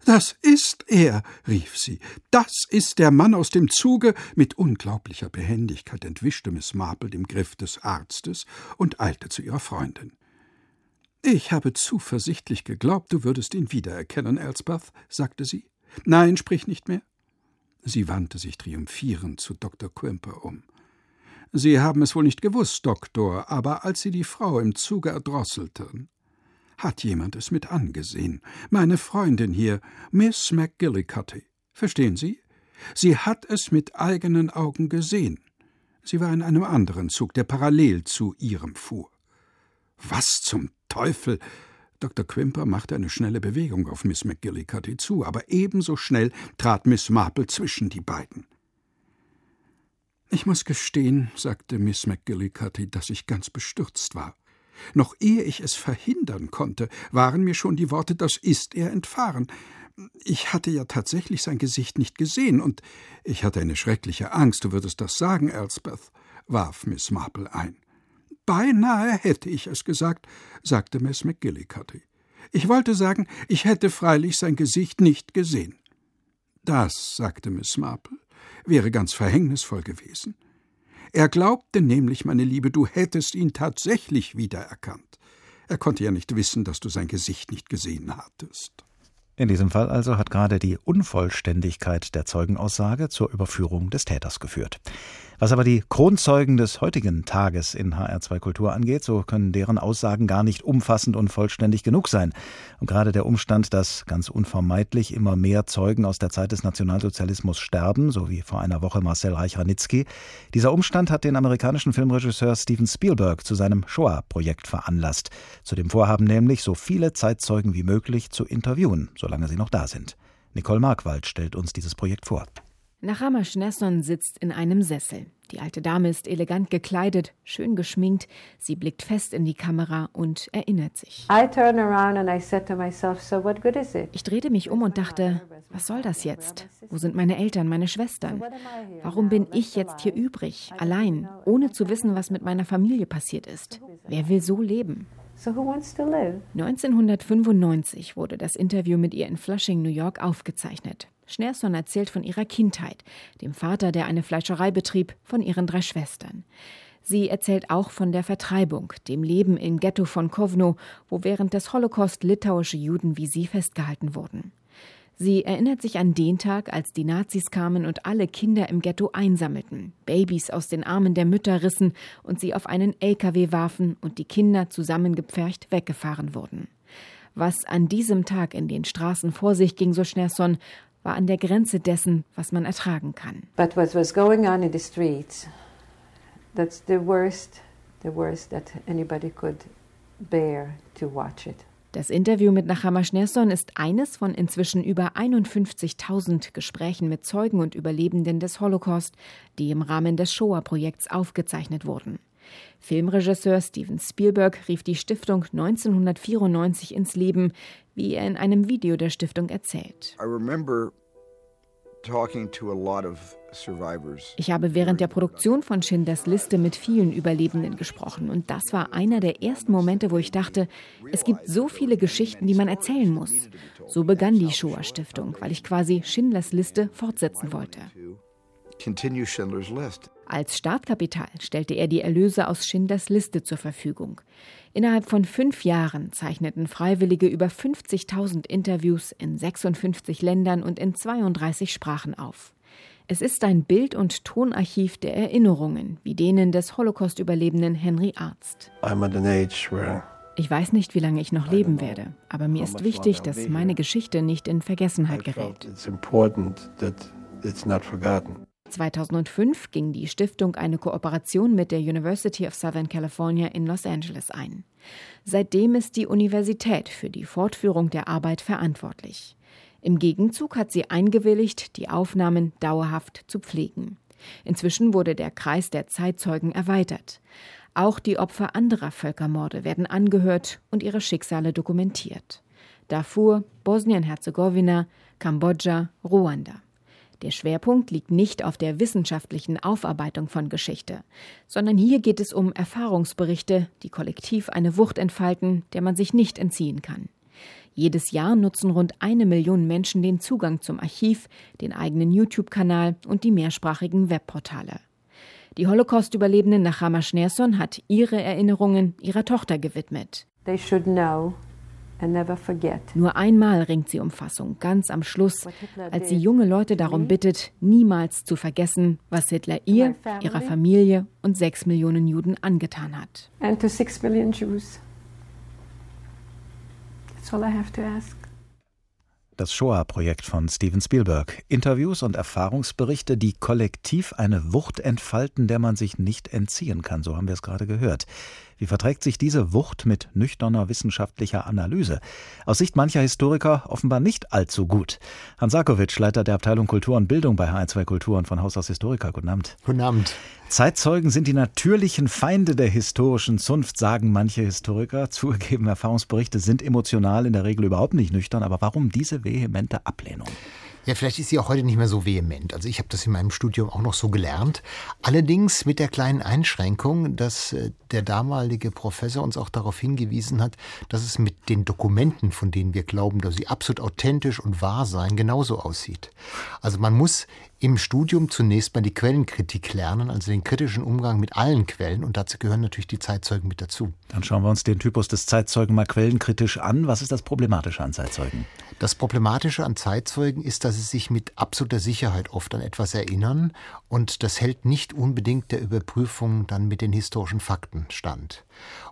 Das ist er, rief sie. Das ist der Mann aus dem Zuge. Mit unglaublicher Behendigkeit entwischte Miss Marple den Griff des Arztes und eilte zu ihrer Freundin. Ich habe zuversichtlich geglaubt, du würdest ihn wiedererkennen, Elspeth, sagte sie. Nein, sprich nicht mehr. Sie wandte sich triumphierend zu Dr. Quimper um. Sie haben es wohl nicht gewusst, Doktor, aber als Sie die Frau im Zuge erdrosselten, hat jemand es mit angesehen. Meine Freundin hier, Miss McGillicuddy. Verstehen Sie? Sie hat es mit eigenen Augen gesehen. Sie war in einem anderen Zug, der parallel zu Ihrem fuhr. Was zum Teufel! Dr. Quimper machte eine schnelle Bewegung auf Miss McGillicuddy zu, aber ebenso schnell trat Miss Marple zwischen die beiden. Ich muss gestehen, sagte Miss McGillicuddy, dass ich ganz bestürzt war. Noch ehe ich es verhindern konnte, waren mir schon die Worte, das ist er entfahren. Ich hatte ja tatsächlich sein Gesicht nicht gesehen und ich hatte eine schreckliche Angst, du würdest das sagen, Elspeth, warf Miss Marple ein. Beinahe hätte ich es gesagt, sagte Miss McGillicuddy. Ich wollte sagen, ich hätte freilich sein Gesicht nicht gesehen. Das, sagte Miss Marple, wäre ganz verhängnisvoll gewesen. Er glaubte nämlich, meine Liebe, du hättest ihn tatsächlich wiedererkannt. Er konnte ja nicht wissen, dass du sein Gesicht nicht gesehen hattest. In diesem Fall also hat gerade die Unvollständigkeit der Zeugenaussage zur Überführung des Täters geführt. Was aber die Kronzeugen des heutigen Tages in HR2 Kultur angeht, so können deren Aussagen gar nicht umfassend und vollständig genug sein. Und gerade der Umstand, dass ganz unvermeidlich immer mehr Zeugen aus der Zeit des Nationalsozialismus sterben, so wie vor einer Woche Marcel Reich-Ranitzky, dieser Umstand hat den amerikanischen Filmregisseur Steven Spielberg zu seinem Shoah-Projekt veranlasst. Zu dem Vorhaben nämlich, so viele Zeitzeugen wie möglich zu interviewen, solange sie noch da sind. Nicole Markwald stellt uns dieses Projekt vor. Nachama Schnesson sitzt in einem Sessel. Die alte Dame ist elegant gekleidet, schön geschminkt. Sie blickt fest in die Kamera und erinnert sich. Ich drehte mich um und dachte, was soll das jetzt? Wo sind meine Eltern, meine Schwestern? Warum bin ich jetzt hier übrig, allein, ohne zu wissen, was mit meiner Familie passiert ist? Wer will so leben? 1995 wurde das Interview mit ihr in Flushing, New York, aufgezeichnet. Schneerson erzählt von ihrer Kindheit, dem Vater, der eine Fleischerei betrieb, von ihren drei Schwestern. Sie erzählt auch von der Vertreibung, dem Leben im Ghetto von Kovno, wo während des Holocaust litauische Juden wie sie festgehalten wurden. Sie erinnert sich an den Tag, als die Nazis kamen und alle Kinder im Ghetto einsammelten, Babys aus den Armen der Mütter rissen und sie auf einen LKW warfen und die Kinder zusammengepfercht weggefahren wurden. Was an diesem Tag in den Straßen vor sich ging, so Schnerson, war an der Grenze dessen, was man ertragen kann. But what was going on in the streets, that's the worst, the worst that anybody could bear to watch it. Das Interview mit Nachama Schneerson ist eines von inzwischen über 51.000 Gesprächen mit Zeugen und Überlebenden des Holocaust, die im Rahmen des Shoah-Projekts aufgezeichnet wurden. Filmregisseur Steven Spielberg rief die Stiftung 1994 ins Leben, wie er in einem Video der Stiftung erzählt. Ich habe während der Produktion von Schindlers Liste mit vielen Überlebenden gesprochen und das war einer der ersten Momente, wo ich dachte, es gibt so viele Geschichten, die man erzählen muss. So begann die Shoah Stiftung, weil ich quasi Schindlers Liste fortsetzen wollte. Als Startkapital stellte er die Erlöse aus Schindlers Liste zur Verfügung. Innerhalb von fünf Jahren zeichneten Freiwillige über 50.000 Interviews in 56 Ländern und in 32 Sprachen auf. Es ist ein Bild- und Tonarchiv der Erinnerungen, wie denen des Holocaust-Überlebenden Henry Arzt. Ich weiß nicht, wie lange ich noch leben werde, aber mir ist wichtig, dass meine Geschichte nicht in Vergessenheit gerät. 2005 ging die Stiftung eine Kooperation mit der University of Southern California in Los Angeles ein. Seitdem ist die Universität für die Fortführung der Arbeit verantwortlich. Im Gegenzug hat sie eingewilligt, die Aufnahmen dauerhaft zu pflegen. Inzwischen wurde der Kreis der Zeitzeugen erweitert. Auch die Opfer anderer Völkermorde werden angehört und ihre Schicksale dokumentiert. Darfur, Bosnien-Herzegowina, Kambodscha, Ruanda. Der Schwerpunkt liegt nicht auf der wissenschaftlichen Aufarbeitung von Geschichte, sondern hier geht es um Erfahrungsberichte, die kollektiv eine Wucht entfalten, der man sich nicht entziehen kann. Jedes Jahr nutzen rund eine Million Menschen den Zugang zum Archiv, den eigenen YouTube-Kanal und die mehrsprachigen Webportale. Die Holocaust-Überlebende Nachama Schneerson hat ihre Erinnerungen ihrer Tochter gewidmet. They should know nur einmal ringt sie um Fassung, ganz am Schluss, als sie junge Leute darum bittet, niemals zu vergessen, was Hitler ihr, ihrer Familie und sechs Millionen Juden angetan hat. And to six million Jews. That's all I have to ask. Das Shoah-Projekt von Steven Spielberg. Interviews und Erfahrungsberichte, die kollektiv eine Wucht entfalten, der man sich nicht entziehen kann. So haben wir es gerade gehört. Wie verträgt sich diese Wucht mit nüchterner wissenschaftlicher Analyse? Aus Sicht mancher Historiker offenbar nicht allzu gut. Hans Sarkovic, Leiter der Abteilung Kultur und Bildung bei H1 Kultur und von Haus aus Historiker. Guten Abend. Guten Abend. Zeitzeugen sind die natürlichen Feinde der historischen Zunft, sagen manche Historiker. Zugegeben, Erfahrungsberichte sind emotional in der Regel überhaupt nicht nüchtern. Aber warum diese vehemente Ablehnung? Ja, vielleicht ist sie auch heute nicht mehr so vehement. Also ich habe das in meinem Studium auch noch so gelernt. Allerdings mit der kleinen Einschränkung, dass äh, der damalige Professor uns auch darauf hingewiesen hat, dass es mit den Dokumenten, von denen wir glauben, dass sie absolut authentisch und wahr seien, genauso aussieht. Also man muss im Studium zunächst mal die Quellenkritik lernen, also den kritischen Umgang mit allen Quellen. Und dazu gehören natürlich die Zeitzeugen mit dazu. Dann schauen wir uns den Typus des Zeitzeugen mal quellenkritisch an. Was ist das Problematische an Zeitzeugen? Das Problematische an Zeitzeugen ist, dass sie sich mit absoluter Sicherheit oft an etwas erinnern. Und das hält nicht unbedingt der Überprüfung dann mit den historischen Fakten stand.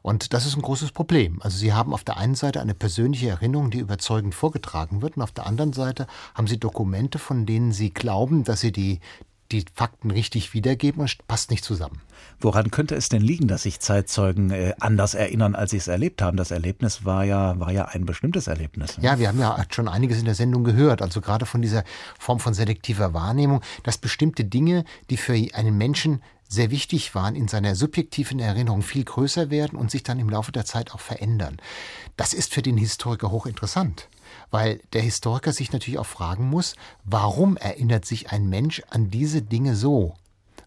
Und das ist ein großes Problem. Also Sie haben auf der einen Seite eine persönliche Erinnerung, die überzeugend vorgetragen wird, und auf der anderen Seite haben Sie Dokumente, von denen Sie glauben, dass sie die, die Fakten richtig wiedergeben und passt nicht zusammen. Woran könnte es denn liegen, dass sich Zeitzeugen äh, anders erinnern, als sie es erlebt haben? Das Erlebnis war ja, war ja ein bestimmtes Erlebnis. Ne? Ja, wir haben ja schon einiges in der Sendung gehört. Also gerade von dieser Form von selektiver Wahrnehmung, dass bestimmte Dinge, die für einen Menschen sehr wichtig waren, in seiner subjektiven Erinnerung viel größer werden und sich dann im Laufe der Zeit auch verändern. Das ist für den Historiker hochinteressant, weil der Historiker sich natürlich auch fragen muss, warum erinnert sich ein Mensch an diese Dinge so?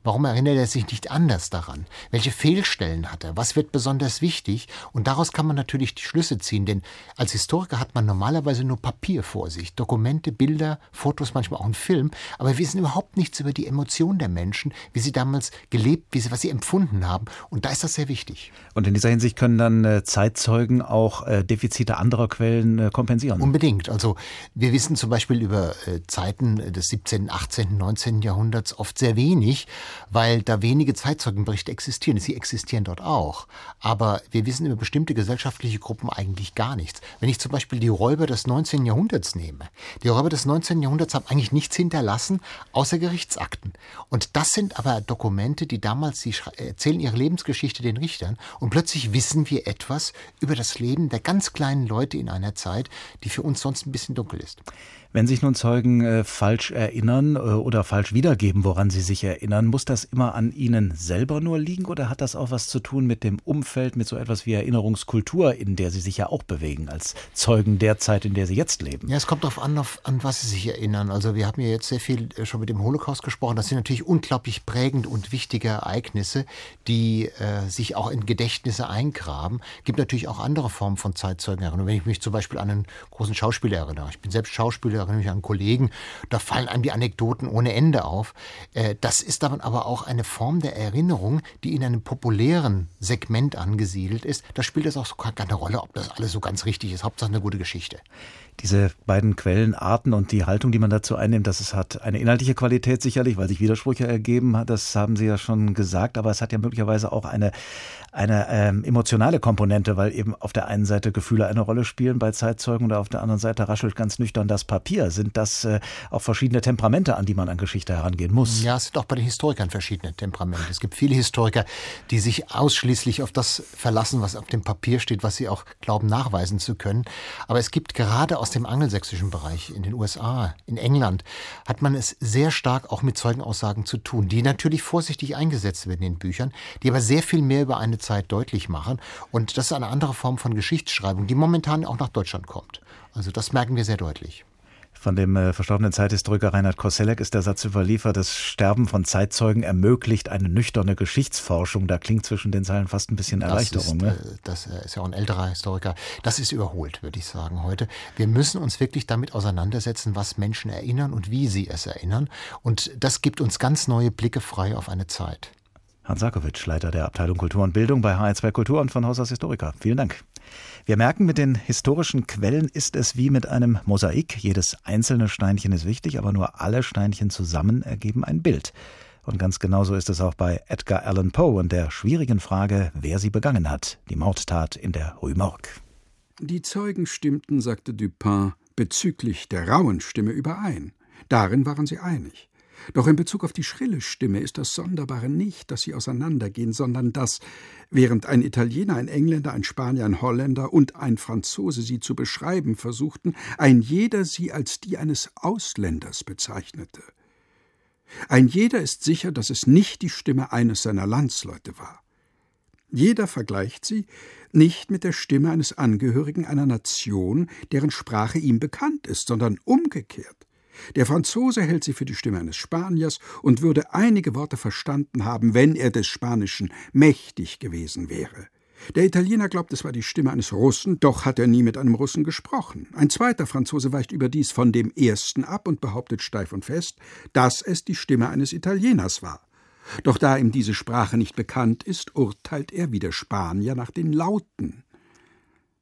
Warum erinnert er sich nicht anders daran? Welche Fehlstellen hat er? Was wird besonders wichtig? Und daraus kann man natürlich die Schlüsse ziehen, denn als Historiker hat man normalerweise nur Papier vor sich, Dokumente, Bilder, Fotos, manchmal auch einen Film, aber wir wissen überhaupt nichts über die Emotionen der Menschen, wie sie damals gelebt, wie sie, was sie empfunden haben. Und da ist das sehr wichtig. Und in dieser Hinsicht können dann äh, Zeitzeugen auch äh, Defizite anderer Quellen äh, kompensieren. Unbedingt. Also wir wissen zum Beispiel über Zeiten des 17., 18., 19. Jahrhunderts oft sehr wenig weil da wenige Zeitzeugenberichte existieren. Sie existieren dort auch. Aber wir wissen über bestimmte gesellschaftliche Gruppen eigentlich gar nichts. Wenn ich zum Beispiel die Räuber des 19. Jahrhunderts nehme. Die Räuber des 19. Jahrhunderts haben eigentlich nichts hinterlassen, außer Gerichtsakten. Und das sind aber Dokumente, die damals, sie erzählen ihre Lebensgeschichte den Richtern und plötzlich wissen wir etwas über das Leben der ganz kleinen Leute in einer Zeit, die für uns sonst ein bisschen dunkel ist. Wenn sich nun Zeugen äh, falsch erinnern äh, oder falsch wiedergeben, woran sie sich erinnern, muss das immer an ihnen selber nur liegen oder hat das auch was zu tun mit dem Umfeld, mit so etwas wie Erinnerungskultur, in der sie sich ja auch bewegen, als Zeugen der Zeit, in der sie jetzt leben? Ja, es kommt darauf an, auf, an was sie sich erinnern. Also wir haben ja jetzt sehr viel äh, schon mit dem Holocaust gesprochen. Das sind natürlich unglaublich prägend und wichtige Ereignisse, die äh, sich auch in Gedächtnisse eingraben. Gibt natürlich auch andere Formen von Zeitzeugenerinnerung. Wenn ich mich zum Beispiel an einen großen Schauspieler erinnere. Ich bin selbst Schauspieler erinnere mich an Kollegen, da fallen einem die Anekdoten ohne Ende auf. Äh, das ist dann aber auch eine Form der Erinnerung, die in einem populären Segment angesiedelt ist. Da spielt es auch so keine Rolle, ob das alles so ganz richtig ist. Hauptsache eine gute Geschichte diese beiden Quellenarten und die Haltung, die man dazu einnimmt, dass es hat eine inhaltliche Qualität sicherlich, weil sich Widersprüche ergeben das haben Sie ja schon gesagt, aber es hat ja möglicherweise auch eine, eine ähm, emotionale Komponente, weil eben auf der einen Seite Gefühle eine Rolle spielen bei Zeitzeugen und auf der anderen Seite raschelt ganz nüchtern das Papier. Sind das äh, auch verschiedene Temperamente, an die man an Geschichte herangehen muss? Ja, es sind auch bei den Historikern verschiedene Temperamente. Es gibt viele Historiker, die sich ausschließlich auf das verlassen, was auf dem Papier steht, was sie auch glauben nachweisen zu können. Aber es gibt gerade aus dem angelsächsischen Bereich in den USA, in England, hat man es sehr stark auch mit Zeugenaussagen zu tun, die natürlich vorsichtig eingesetzt werden in Büchern, die aber sehr viel mehr über eine Zeit deutlich machen. Und das ist eine andere Form von Geschichtsschreibung, die momentan auch nach Deutschland kommt. Also das merken wir sehr deutlich. Von dem äh, verstorbenen Zeithistoriker Reinhard Koselleck ist der Satz überliefert, das Sterben von Zeitzeugen ermöglicht eine nüchterne Geschichtsforschung. Da klingt zwischen den Zeilen fast ein bisschen Erleichterung. Das ist, ne? äh, das äh, ist ja auch ein älterer Historiker. Das ist überholt, würde ich sagen, heute. Wir müssen uns wirklich damit auseinandersetzen, was Menschen erinnern und wie sie es erinnern. Und das gibt uns ganz neue Blicke frei auf eine Zeit. Hans Sarkovic, Leiter der Abteilung Kultur und Bildung bei HR2 Kultur und von Haus aus Historiker. Vielen Dank. Wir merken, mit den historischen Quellen ist es wie mit einem Mosaik. Jedes einzelne Steinchen ist wichtig, aber nur alle Steinchen zusammen ergeben ein Bild. Und ganz genauso ist es auch bei Edgar Allan Poe und der schwierigen Frage, wer sie begangen hat, die Mordtat in der Rue Morgue. Die Zeugen stimmten, sagte Dupin, bezüglich der rauen Stimme überein. Darin waren sie einig. Doch in Bezug auf die schrille Stimme ist das Sonderbare nicht, dass sie auseinandergehen, sondern dass, während ein Italiener, ein Engländer, ein Spanier, ein Holländer und ein Franzose sie zu beschreiben versuchten, ein jeder sie als die eines Ausländers bezeichnete. Ein jeder ist sicher, dass es nicht die Stimme eines seiner Landsleute war. Jeder vergleicht sie nicht mit der Stimme eines Angehörigen einer Nation, deren Sprache ihm bekannt ist, sondern umgekehrt. Der Franzose hält sie für die Stimme eines Spaniers und würde einige Worte verstanden haben, wenn er des Spanischen mächtig gewesen wäre. Der Italiener glaubt, es war die Stimme eines Russen, doch hat er nie mit einem Russen gesprochen. Ein zweiter Franzose weicht überdies von dem ersten ab und behauptet steif und fest, dass es die Stimme eines Italieners war. Doch da ihm diese Sprache nicht bekannt ist, urteilt er wie der Spanier nach den Lauten.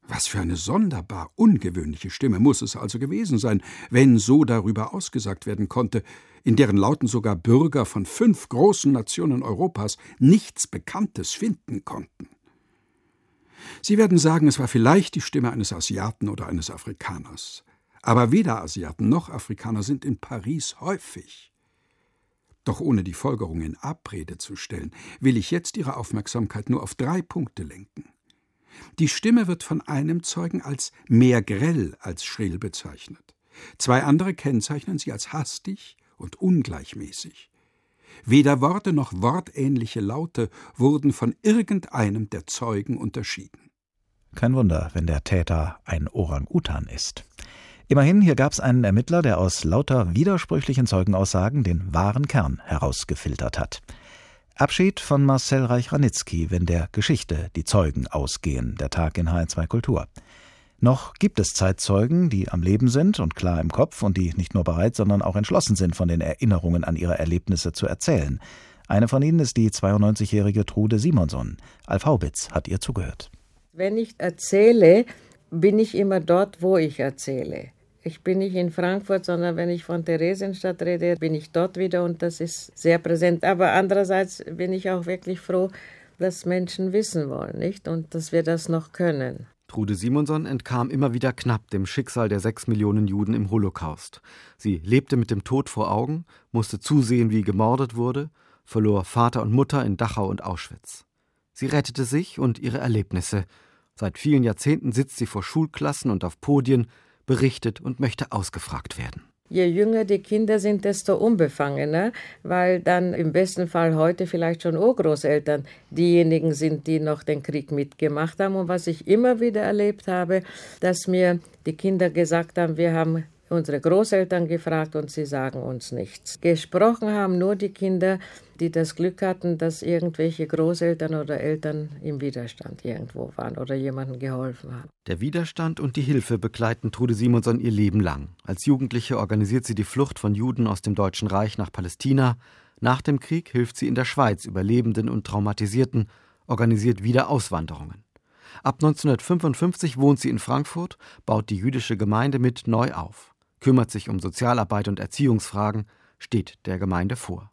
Was für eine sonderbar ungewöhnliche Stimme muss es also gewesen sein, wenn so darüber ausgesagt werden konnte, in deren Lauten sogar Bürger von fünf großen Nationen Europas nichts Bekanntes finden konnten. Sie werden sagen, es war vielleicht die Stimme eines Asiaten oder eines Afrikaners. Aber weder Asiaten noch Afrikaner sind in Paris häufig. Doch ohne die Folgerung in Abrede zu stellen, will ich jetzt Ihre Aufmerksamkeit nur auf drei Punkte lenken. Die Stimme wird von einem Zeugen als mehr grell als schrill bezeichnet. Zwei andere kennzeichnen sie als hastig und ungleichmäßig. Weder Worte noch wortähnliche Laute wurden von irgendeinem der Zeugen unterschieden. Kein Wunder, wenn der Täter ein Orang-Utan ist. Immerhin, hier gab es einen Ermittler, der aus lauter widersprüchlichen Zeugenaussagen den wahren Kern herausgefiltert hat. Abschied von Marcel Reich-Ranitzky, wenn der Geschichte die Zeugen ausgehen, der Tag in HR2 Kultur. Noch gibt es Zeitzeugen, die am Leben sind und klar im Kopf und die nicht nur bereit, sondern auch entschlossen sind, von den Erinnerungen an ihre Erlebnisse zu erzählen. Eine von ihnen ist die 92-jährige Trude Simonson. Alf Haubitz hat ihr zugehört. Wenn ich erzähle, bin ich immer dort, wo ich erzähle. Ich bin nicht in Frankfurt, sondern wenn ich von Theresienstadt rede, bin ich dort wieder und das ist sehr präsent. Aber andererseits bin ich auch wirklich froh, dass Menschen wissen wollen, nicht? Und dass wir das noch können. Trude Simonson entkam immer wieder knapp dem Schicksal der sechs Millionen Juden im Holocaust. Sie lebte mit dem Tod vor Augen, musste zusehen, wie gemordet wurde, verlor Vater und Mutter in Dachau und Auschwitz. Sie rettete sich und ihre Erlebnisse. Seit vielen Jahrzehnten sitzt sie vor Schulklassen und auf Podien, berichtet und möchte ausgefragt werden. Je jünger die Kinder sind, desto unbefangener, weil dann im besten Fall heute vielleicht schon Urgroßeltern diejenigen sind, die noch den Krieg mitgemacht haben. Und was ich immer wieder erlebt habe, dass mir die Kinder gesagt haben, wir haben unsere Großeltern gefragt und sie sagen uns nichts. Gesprochen haben nur die Kinder, die das Glück hatten, dass irgendwelche Großeltern oder Eltern im Widerstand irgendwo waren oder jemandem geholfen haben. Der Widerstand und die Hilfe begleiten Trude Simonson ihr Leben lang. Als Jugendliche organisiert sie die Flucht von Juden aus dem Deutschen Reich nach Palästina. Nach dem Krieg hilft sie in der Schweiz Überlebenden und Traumatisierten, organisiert wieder Auswanderungen. Ab 1955 wohnt sie in Frankfurt, baut die jüdische Gemeinde mit neu auf, kümmert sich um Sozialarbeit und Erziehungsfragen, steht der Gemeinde vor.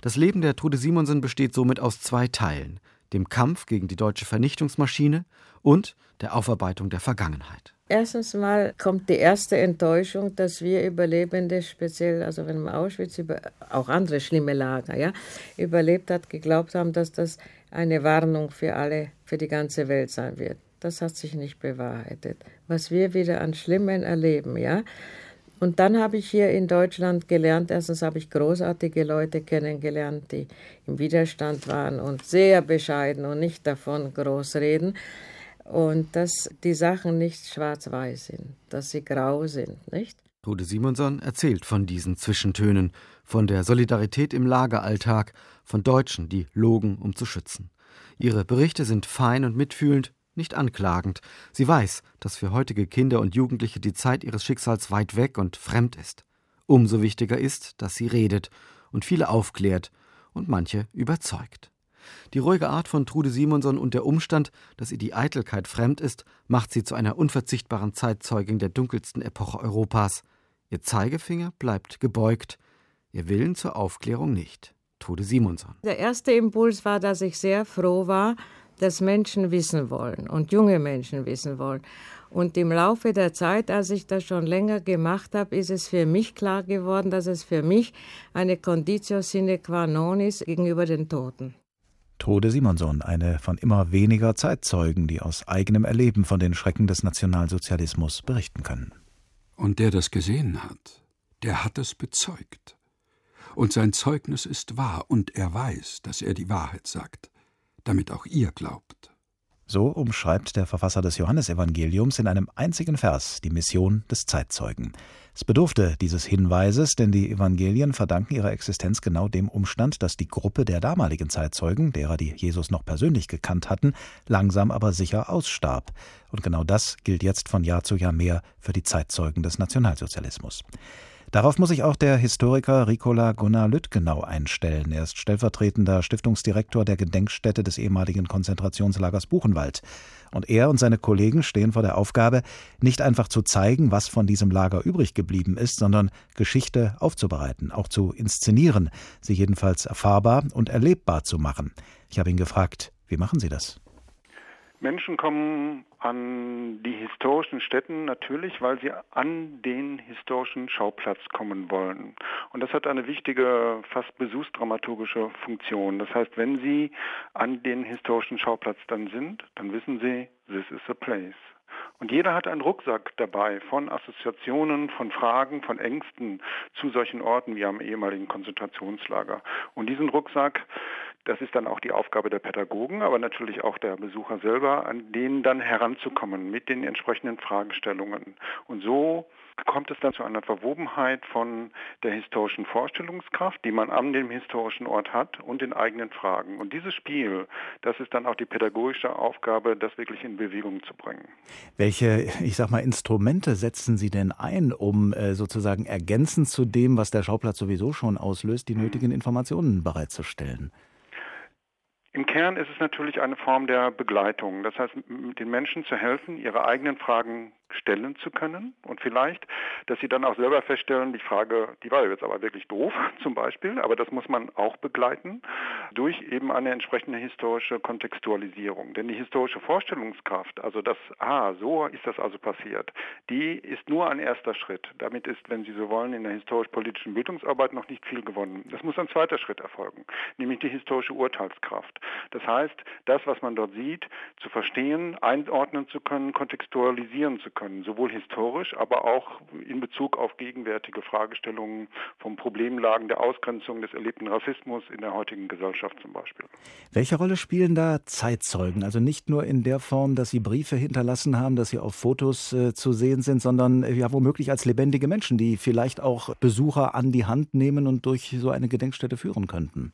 Das Leben der Trude Simonsen besteht somit aus zwei Teilen: dem Kampf gegen die deutsche Vernichtungsmaschine und der Aufarbeitung der Vergangenheit. Erstens mal kommt die erste Enttäuschung, dass wir Überlebende, speziell also wenn man Auschwitz, über, auch andere schlimme Lager, ja, überlebt hat, geglaubt haben, dass das eine Warnung für alle, für die ganze Welt sein wird. Das hat sich nicht bewahrheitet. Was wir wieder an Schlimmen erleben, ja, und dann habe ich hier in Deutschland gelernt, erstens habe ich großartige Leute kennengelernt, die im Widerstand waren und sehr bescheiden und nicht davon groß reden. Und dass die Sachen nicht schwarz-weiß sind, dass sie grau sind, nicht? Trude Simonson erzählt von diesen Zwischentönen, von der Solidarität im Lageralltag, von Deutschen, die logen, um zu schützen. Ihre Berichte sind fein und mitfühlend, nicht anklagend. Sie weiß, dass für heutige Kinder und Jugendliche die Zeit ihres Schicksals weit weg und fremd ist. Umso wichtiger ist, dass sie redet und viele aufklärt und manche überzeugt. Die ruhige Art von Trude Simonson und der Umstand, dass ihr die Eitelkeit fremd ist, macht sie zu einer unverzichtbaren Zeitzeugin der dunkelsten Epoche Europas. Ihr Zeigefinger bleibt gebeugt, ihr Willen zur Aufklärung nicht. Trude Simonson. Der erste Impuls war, dass ich sehr froh war, dass Menschen wissen wollen und junge Menschen wissen wollen. Und im Laufe der Zeit, als ich das schon länger gemacht habe, ist es für mich klar geworden, dass es für mich eine Conditio sine qua non ist gegenüber den Toten. Tode Simonson, eine von immer weniger Zeitzeugen, die aus eigenem Erleben von den Schrecken des Nationalsozialismus berichten können. Und der das gesehen hat, der hat es bezeugt. Und sein Zeugnis ist wahr, und er weiß, dass er die Wahrheit sagt, damit auch ihr glaubt. So umschreibt der Verfasser des Johannesevangeliums in einem einzigen Vers die Mission des Zeitzeugen. Es bedurfte dieses Hinweises, denn die Evangelien verdanken ihre Existenz genau dem Umstand, dass die Gruppe der damaligen Zeitzeugen, derer die Jesus noch persönlich gekannt hatten, langsam aber sicher ausstarb. Und genau das gilt jetzt von Jahr zu Jahr mehr für die Zeitzeugen des Nationalsozialismus. Darauf muss sich auch der Historiker Ricola Gunnar Lüttgenau einstellen. Er ist stellvertretender Stiftungsdirektor der Gedenkstätte des ehemaligen Konzentrationslagers Buchenwald. Und er und seine Kollegen stehen vor der Aufgabe, nicht einfach zu zeigen, was von diesem Lager übrig geblieben ist, sondern Geschichte aufzubereiten, auch zu inszenieren, sie jedenfalls erfahrbar und erlebbar zu machen. Ich habe ihn gefragt, wie machen Sie das? Menschen kommen an die historischen Stätten natürlich, weil sie an den historischen Schauplatz kommen wollen. Und das hat eine wichtige, fast besuchsdramaturgische Funktion. Das heißt, wenn sie an den historischen Schauplatz dann sind, dann wissen sie, this is a place. Und jeder hat einen Rucksack dabei von Assoziationen, von Fragen, von Ängsten zu solchen Orten wie am ehemaligen Konzentrationslager. Und diesen Rucksack das ist dann auch die Aufgabe der Pädagogen, aber natürlich auch der Besucher selber, an denen dann heranzukommen mit den entsprechenden Fragestellungen. Und so kommt es dann zu einer Verwobenheit von der historischen Vorstellungskraft, die man an dem historischen Ort hat und den eigenen Fragen. Und dieses Spiel, das ist dann auch die pädagogische Aufgabe, das wirklich in Bewegung zu bringen. Welche, ich sag mal, Instrumente setzen Sie denn ein, um äh, sozusagen ergänzend zu dem, was der Schauplatz sowieso schon auslöst, die nötigen Informationen bereitzustellen? Im Kern ist es natürlich eine Form der Begleitung. Das heißt, den Menschen zu helfen, ihre eigenen Fragen stellen zu können und vielleicht, dass sie dann auch selber feststellen, die Frage, die war jetzt aber wirklich doof zum Beispiel, aber das muss man auch begleiten durch eben eine entsprechende historische Kontextualisierung. Denn die historische Vorstellungskraft, also das, ah, so ist das also passiert, die ist nur ein erster Schritt. Damit ist, wenn Sie so wollen, in der historisch-politischen Bildungsarbeit noch nicht viel gewonnen. Das muss ein zweiter Schritt erfolgen, nämlich die historische Urteilskraft. Das heißt, das, was man dort sieht, zu verstehen, einordnen zu können, kontextualisieren zu können können, sowohl historisch, aber auch in Bezug auf gegenwärtige Fragestellungen von Problemlagen der Ausgrenzung des erlebten Rassismus in der heutigen Gesellschaft zum Beispiel. Welche Rolle spielen da Zeitzeugen? Also nicht nur in der Form, dass sie Briefe hinterlassen haben, dass sie auf Fotos äh, zu sehen sind, sondern äh, ja womöglich als lebendige Menschen, die vielleicht auch Besucher an die Hand nehmen und durch so eine Gedenkstätte führen könnten.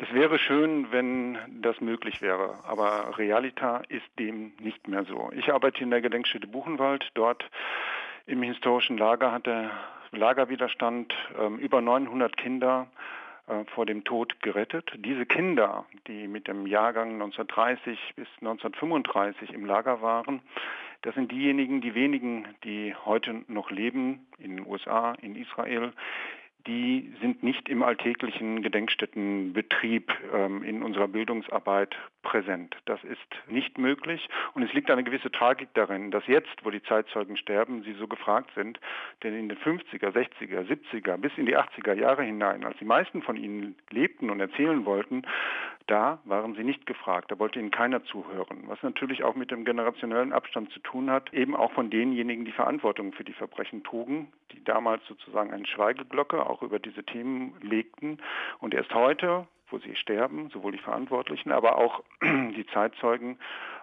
Das wäre schön, wenn das möglich wäre, aber Realita ist dem nicht mehr so. Ich arbeite in der Gedenkstätte Buchenwald. Dort im historischen Lager hat der Lagerwiderstand äh, über 900 Kinder äh, vor dem Tod gerettet. Diese Kinder, die mit dem Jahrgang 1930 bis 1935 im Lager waren, das sind diejenigen, die wenigen, die heute noch leben in den USA, in Israel, die sind nicht im alltäglichen Gedenkstättenbetrieb ähm, in unserer Bildungsarbeit präsent. Das ist nicht möglich. Und es liegt eine gewisse Tragik darin, dass jetzt, wo die Zeitzeugen sterben, sie so gefragt sind, denn in den 50er, 60er, 70er bis in die 80er Jahre hinein, als die meisten von ihnen lebten und erzählen wollten, da waren sie nicht gefragt, da wollte ihnen keiner zuhören, was natürlich auch mit dem generationellen Abstand zu tun hat, eben auch von denjenigen, die Verantwortung für die Verbrechen trugen, die damals sozusagen eine Schweigeglocke auch über diese Themen legten. Und erst heute, wo sie sterben, sowohl die Verantwortlichen, aber auch die Zeitzeugen,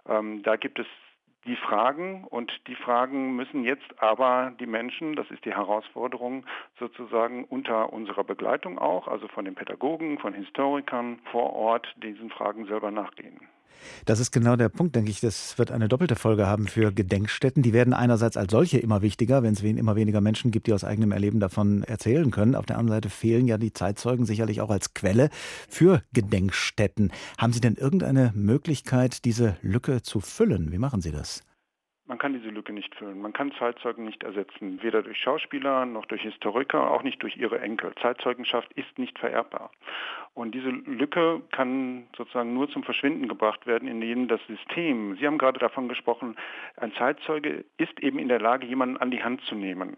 ähm, da gibt es die Fragen und die Fragen müssen jetzt aber die Menschen, das ist die Herausforderung, sozusagen unter unserer Begleitung auch, also von den Pädagogen, von Historikern vor Ort, diesen Fragen selber nachgehen. Das ist genau der Punkt, denke ich. Das wird eine doppelte Folge haben für Gedenkstätten. Die werden einerseits als solche immer wichtiger, wenn es immer weniger Menschen gibt, die aus eigenem Erleben davon erzählen können. Auf der anderen Seite fehlen ja die Zeitzeugen sicherlich auch als Quelle für Gedenkstätten. Haben Sie denn irgendeine Möglichkeit, diese Lücke zu füllen? Wie machen Sie das? Man kann diese Lücke nicht füllen. Man kann Zeitzeugen nicht ersetzen, weder durch Schauspieler noch durch Historiker, auch nicht durch ihre Enkel. Zeitzeugenschaft ist nicht vererbbar. Und diese Lücke kann sozusagen nur zum Verschwinden gebracht werden, indem das System, Sie haben gerade davon gesprochen, ein Zeitzeuge ist eben in der Lage, jemanden an die Hand zu nehmen.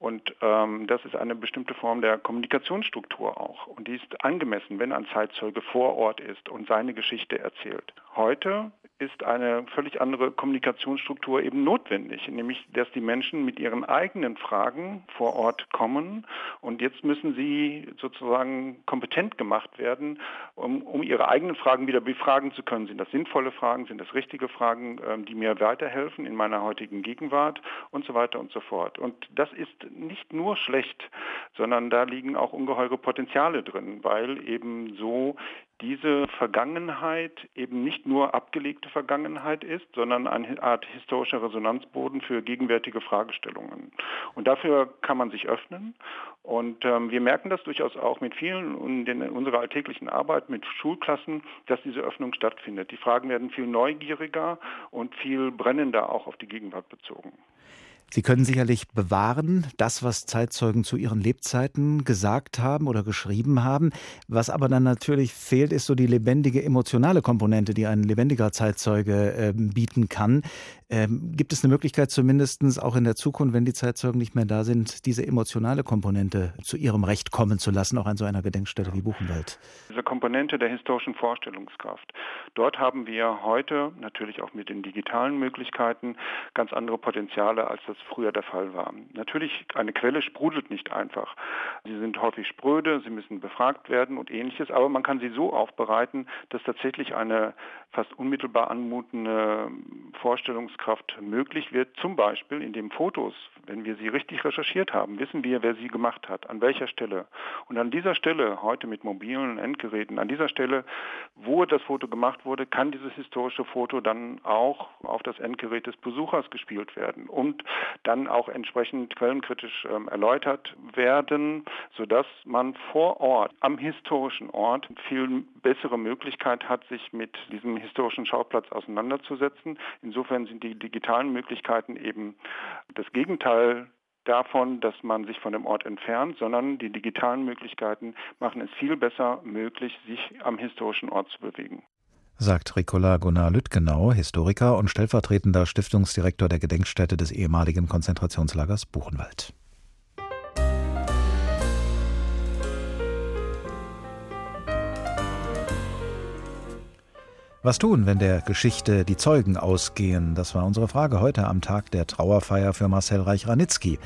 Und ähm, das ist eine bestimmte Form der Kommunikationsstruktur auch. Und die ist angemessen, wenn ein Zeitzeuge vor Ort ist und seine Geschichte erzählt. Heute ist eine völlig andere Kommunikationsstruktur eben notwendig, nämlich dass die Menschen mit ihren eigenen Fragen vor Ort kommen und jetzt müssen sie sozusagen kompetent gemacht werden, um, um ihre eigenen Fragen wieder befragen zu können. Sind das sinnvolle Fragen, sind das richtige Fragen, ähm, die mir weiterhelfen in meiner heutigen Gegenwart und so weiter und so fort. Und das ist nicht nur schlecht, sondern da liegen auch ungeheure Potenziale drin, weil eben so diese Vergangenheit eben nicht nur abgelegte Vergangenheit ist, sondern eine Art historischer Resonanzboden für gegenwärtige Fragestellungen. Und dafür kann man sich öffnen. Und ähm, wir merken das durchaus auch mit vielen in unserer alltäglichen Arbeit mit Schulklassen, dass diese Öffnung stattfindet. Die Fragen werden viel neugieriger und viel brennender auch auf die Gegenwart bezogen. Sie können sicherlich bewahren, das, was Zeitzeugen zu ihren Lebzeiten gesagt haben oder geschrieben haben. Was aber dann natürlich fehlt, ist so die lebendige emotionale Komponente, die ein lebendiger Zeitzeuge äh, bieten kann. Ähm, gibt es eine Möglichkeit, zumindest auch in der Zukunft, wenn die Zeitzeugen nicht mehr da sind, diese emotionale Komponente zu ihrem Recht kommen zu lassen, auch an so einer Gedenkstätte wie Buchenwald? Diese Komponente der historischen Vorstellungskraft. Dort haben wir heute natürlich auch mit den digitalen Möglichkeiten ganz andere Potenziale, als das früher der Fall war. Natürlich, eine Quelle sprudelt nicht einfach. Sie sind häufig spröde, sie müssen befragt werden und ähnliches, aber man kann sie so aufbereiten, dass tatsächlich eine fast unmittelbar anmutende Vorstellungskraft möglich wird, zum Beispiel indem Fotos, wenn wir sie richtig recherchiert haben, wissen wir, wer sie gemacht hat, an welcher Stelle. Und an dieser Stelle, heute mit mobilen Endgeräten, an dieser Stelle, wo das Foto gemacht wurde, kann dieses historische Foto dann auch auf das Endgerät des Besuchers gespielt werden und dann auch entsprechend quellenkritisch ähm, erläutert werden, sodass man vor Ort, am historischen Ort, viel bessere Möglichkeit hat, sich mit diesem historischen Schauplatz auseinanderzusetzen. Insofern sind die digitalen Möglichkeiten eben das Gegenteil davon, dass man sich von dem Ort entfernt, sondern die digitalen Möglichkeiten machen es viel besser möglich, sich am historischen Ort zu bewegen. Sagt Ricola Gunnar Lüttgenau, Historiker und stellvertretender Stiftungsdirektor der Gedenkstätte des ehemaligen Konzentrationslagers Buchenwald. Was tun, wenn der Geschichte die Zeugen ausgehen? Das war unsere Frage heute am Tag der Trauerfeier für Marcel Reich-Ranitzky.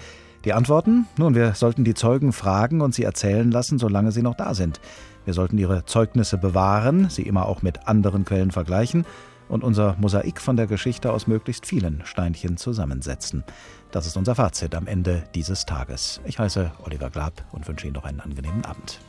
Die Antworten? Nun, wir sollten die Zeugen fragen und sie erzählen lassen, solange sie noch da sind. Wir sollten ihre Zeugnisse bewahren, sie immer auch mit anderen Quellen vergleichen und unser Mosaik von der Geschichte aus möglichst vielen Steinchen zusammensetzen. Das ist unser Fazit am Ende dieses Tages. Ich heiße Oliver Glab und wünsche Ihnen noch einen angenehmen Abend.